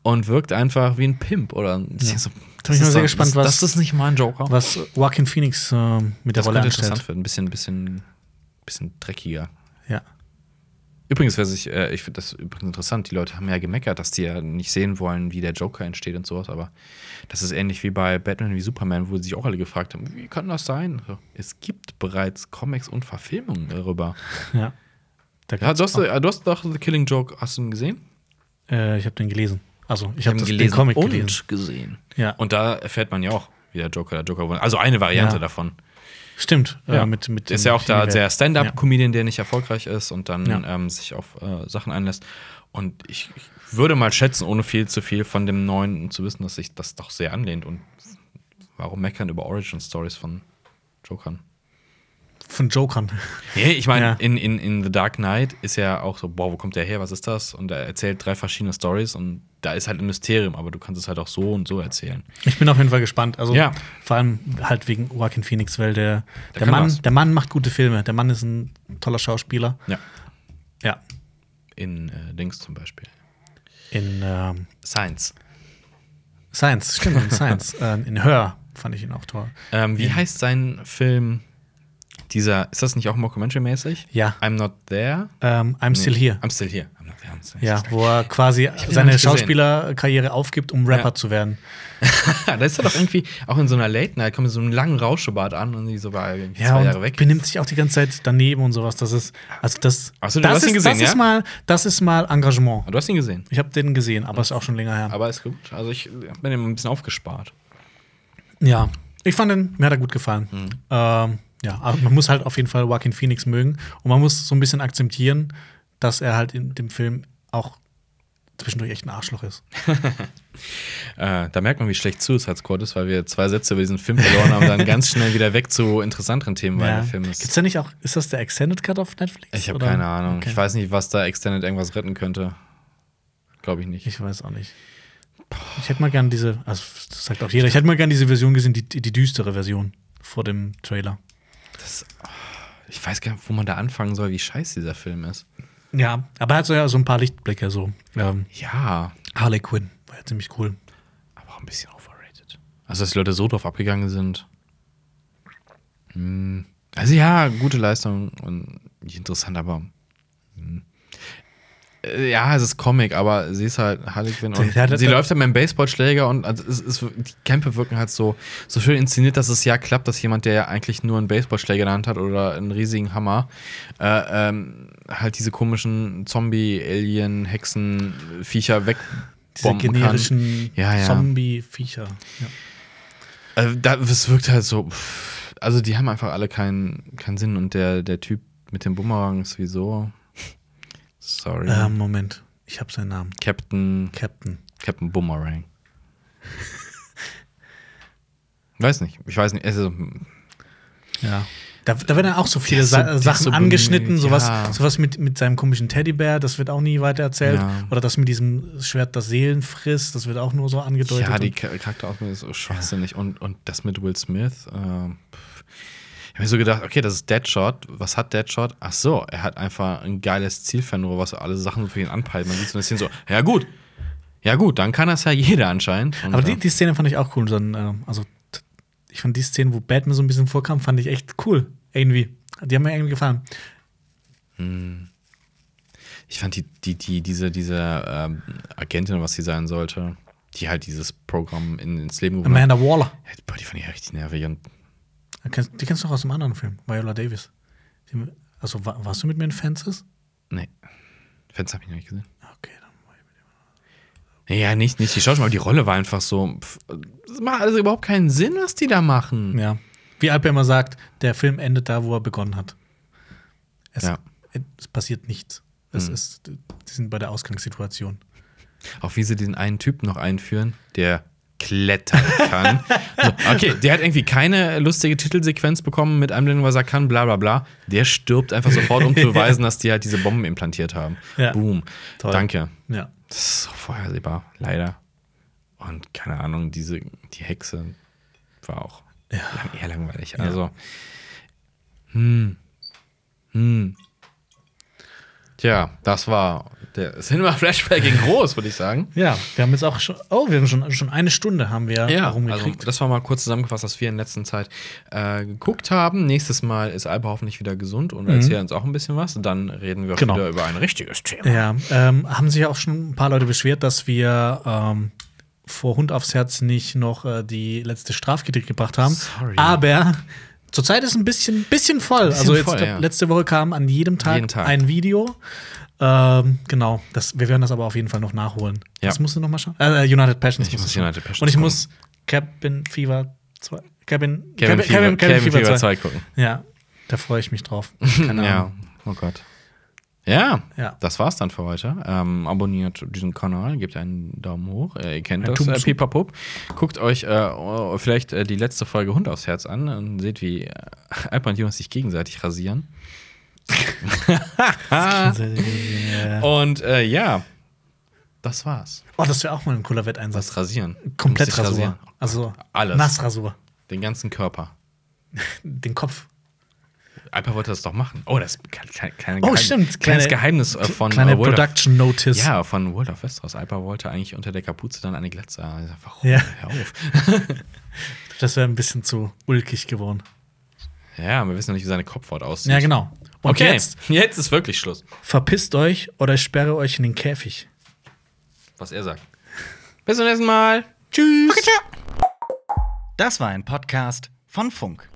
und wirkt einfach wie ein Pimp. Oder ja. so, bin ich mal sehr gespannt, das, was- Das ist nicht mein Joker. Was Joaquin Phoenix äh, mit der das Rolle könnte interessant anstellt. werden. Ein bisschen, bisschen, bisschen dreckiger. Ja. Übrigens, wer sich, äh, ich finde das übrigens interessant, die Leute haben ja gemeckert, dass die ja nicht sehen wollen, wie der Joker entsteht und sowas, aber das ist ähnlich wie bei Batman wie Superman, wo sich auch alle gefragt haben, wie kann das sein? Es gibt bereits Comics und Verfilmungen darüber. ja. Da Ja, du, hast, äh, du hast doch The Killing Joke, hast du ihn gesehen? äh, ich habe den gelesen. Also, ich habe ihn den Comic und gelesen. gesehen. Ja. Und da erfährt man ja auch, wie der Joker der Joker wurde. Also eine Variante Ja. davon. Stimmt. Ja. Äh, mit, mit ist ja auch da der Stand-up-Comedian, der nicht erfolgreich ist und dann ähm, sich auf äh, Sachen einlässt. Und ich, ich würde mal schätzen, ohne viel zu viel von dem Neuen zu wissen, dass sich das doch sehr anlehnt. Und warum meckern über Origin-Stories von Jokern? Von Jokern. Nee, ich meine, Ja. in, in, in The Dark Knight ist ja auch so, boah, wo kommt der her, was ist das? Und er erzählt drei verschiedene Stories und da ist halt ein Mysterium, aber du kannst es halt auch so und so erzählen. Ich bin auf jeden Fall gespannt. Also Ja. vor allem halt wegen Joaquin Phoenix, weil der, der, Mann, was. der Mann macht gute Filme. Der Mann ist ein toller Schauspieler. Ja. Ja. In äh, Dings zum Beispiel. In ähm, Science. Science, stimmt, in Science. äh, in Her fand ich ihn auch toll. Ähm, wie heißt sein Film? Dieser, ist das nicht auch Mockumentary-mäßig? Ja. I'm not there. Ähm, I'm Still Here. I'm still here. I'm not there. I'm still Ja, wo er quasi seine. Schauspielerkarriere aufgibt, um Rapper Ja. zu werden. da ist er doch irgendwie auch in so einer Late Night, kommt mit so einem langen Rauschebart an und die so war irgendwie Ja, zwei Jahre weg. benimmt sich auch die ganze Zeit daneben und sowas. Das ist, also das, Ach so, du das, hast ihn ist, gesehen, das ja? ist mal, das ist mal Engagement. Du hast ihn gesehen. Ich habe den gesehen, aber ist auch schon länger her. Aber ist gut. Also ich hab mir den ein bisschen aufgespart. Ja, ich fand den, mir hat er gut gefallen. Mhm. Ähm, ja, aber man muss halt auf jeden Fall Joaquin Phoenix mögen und man muss so ein bisschen akzeptieren, dass er halt in dem Film auch zwischendurch echt ein Arschloch ist. Äh, da merkt man, wie schlecht Suicide Squad ist, weil wir zwei Sätze über diesen Film verloren haben, dann ganz schnell wieder weg zu interessanteren Themen, weil der Film Gibt's ist. da nicht auch, ist das der Extended Cut auf Netflix? Ich habe keine Ahnung. Okay. Ich weiß nicht, was da Extended irgendwas retten könnte. Glaube ich nicht. Ich weiß auch nicht. Ich hätte mal gern diese, also das sagt auch jeder, ich hätte mal gern diese Version gesehen, die, die düstere Version vor dem Trailer. Das, ich weiß gar nicht, wo man da anfangen soll, wie scheiße dieser Film ist. Ja, aber er hat so, ja, so ein paar Lichtblicke, so. Ähm, Ja, Harley Quinn war ja ziemlich cool. aber auch ein bisschen overrated. Also, dass die Leute so drauf abgegangen sind. Hm. Also, ja, gute Leistung und nicht interessant, aber. hm. Äh, Ja, es ist Comic, aber sie ist halt Harley Quinn und Der hat- sie der- läuft halt mit einem Baseballschläger und also es ist, die Kämpfe wirken halt so, so schön inszeniert, dass es ja klappt, dass jemand, der ja eigentlich nur einen Baseballschläger in der Hand hat oder einen riesigen Hammer, äh, ähm, halt diese komischen Zombie, Alien, Hexen, Viecher Diese wegbomben generischen kann. Ja, ja. Zombie-Viecher. Ja. Also, da, es wirkt halt so. Also, die haben einfach alle keinen keinen Sinn. Und der, der Typ mit dem Bumerang ist sowieso. Sorry. Ähm, Moment, ich habe seinen Namen. Captain, Captain. Captain Boomerang. weiß nicht. Ich weiß nicht. Also, Ja. Da, da werden auch so viele so- Sachen so angeschnitten, sowas, ja. sowas mit, mit seinem komischen Teddybär, das wird auch nie weiter erzählt. Ja. Oder das mit diesem Schwert, das Seelen frisst, das wird auch nur so angedeutet. ja, die Charakterausbildung ist so schwachsinnig. Und, und das mit Will Smith. Äh, ich habe mir so gedacht, okay, das ist Deadshot. Was hat Deadshot? Ach so, er hat einfach ein geiles Zielfernrohr, was alle Sachen für ihn anpeilt. Man sieht so ein bisschen so, ja gut. Ja gut, dann kann das ja jeder anscheinend. Und, Aber äh, die, die Szene fand ich auch cool. Dann, ähm, also, ich fand die Szene, wo Batman so ein bisschen vorkam, fand ich echt cool. Irgendwie. Die haben mir irgendwie gefallen. Ich fand die, die, die, diese, diese ähm, Agentin, was sie sein sollte, die halt dieses Programm in, ins Leben gerufen hat. Amanda Waller. Ja, die fand ich ja richtig nervig. Und Die kennst, die kennst du noch aus dem anderen Film, Viola Davis. Also, wa- warst du mit mir in Fences? nee, Fans habe ich noch nicht gesehen. Okay, dann war ich mit dir. Ja, nicht, nicht die Schauspieler, aber die Rolle war einfach so. Pff, das macht also überhaupt keinen Sinn, was die da machen. Ja. Wie Alper immer sagt, der Film endet da, wo er begonnen hat. Es, Ja. es passiert nichts. Es Mhm. ist, die sind bei der Ausgangssituation. Auch wie sie den einen Typen noch einführen, der klettern kann. so, okay, der hat irgendwie keine lustige Titelsequenz bekommen mit einem, was er kann, bla bla bla. Der stirbt einfach sofort, um zu beweisen, dass die halt diese Bomben implantiert haben. Ja. Boom. Toll. Danke. Ja. Das ist so vorhersehbar, leider. Und keine Ahnung, diese, die Hexe war auch lang, eher langweilig. Also, hm. Hm. Tja, das war der Cinema Flashback in groß, würde ich sagen. Ja, wir haben jetzt auch schon, oh, wir haben schon, schon eine Stunde haben wir also rumgekriegt. das war mal kurz zusammengefasst, was wir in letzter Zeit äh, geguckt haben. Nächstes Mal ist Alba hoffentlich wieder gesund und erzählt uns auch ein bisschen was. Dann reden wir Genau. wieder über ein richtiges Thema. ja, ähm, haben sich auch schon ein paar Leute beschwert, dass wir ähm, vor Hund aufs Herz nicht noch äh, die letzte Strafkritik gebracht haben. Sorry. Aber zurzeit ist ein bisschen, bisschen voll. Bisschen also jetzt voll, ja. letzte Woche kam an jedem Tag, Tag. ein Video. Ähm, genau, das, wir werden das aber auf jeden Fall noch nachholen. Ja. Das musst du noch mal schauen. Äh, United Passions. Ich muss. United Passions Und ich gucken. muss Cabin Fever 2. Cabin, Kevin, Fever, Kevin, Fever 2 gucken. Ja, da freue ich mich drauf. Keine Ja, Ahnung. oh Gott. Ja, Ja. das war's dann für heute. Ähm, abonniert diesen Kanal, gebt einen Daumen hoch. Äh, ihr kennt Ein das, äh. Pipapup. Guckt euch äh, vielleicht äh, die letzte Folge Hund aufs Herz an und seht, wie äh, Alper und Jonas sich gegenseitig rasieren. Und äh, ja, das war's. Oh, das wäre auch mal ein cooler Wetteinsatz. Das Rasieren. Komplett Rasur. rasieren. Also Alles. Nassrasur. Den ganzen Körper. Den Kopf. Alper wollte das doch machen. Oh, das ist kein, kein, Oh, stimmt. Kleines Kleine- Geheimnis äh, von Kleine äh, World of Production Notice. Ja, von World of Westeros. Alper wollte eigentlich unter der Kapuze dann eine Glatze. sag, Warum? Ja. Hör auf. Das wäre ein bisschen zu ulkig geworden. Ja, wir wissen noch nicht, wie seine Kopfhaut aussieht. Ja, genau. Und okay, jetzt jetzt ist wirklich Schluss. verpisst euch oder ich sperre euch in den Käfig. Was er sagt. Bis zum nächsten Mal. Tschüss. Das war ein Podcast von Funk.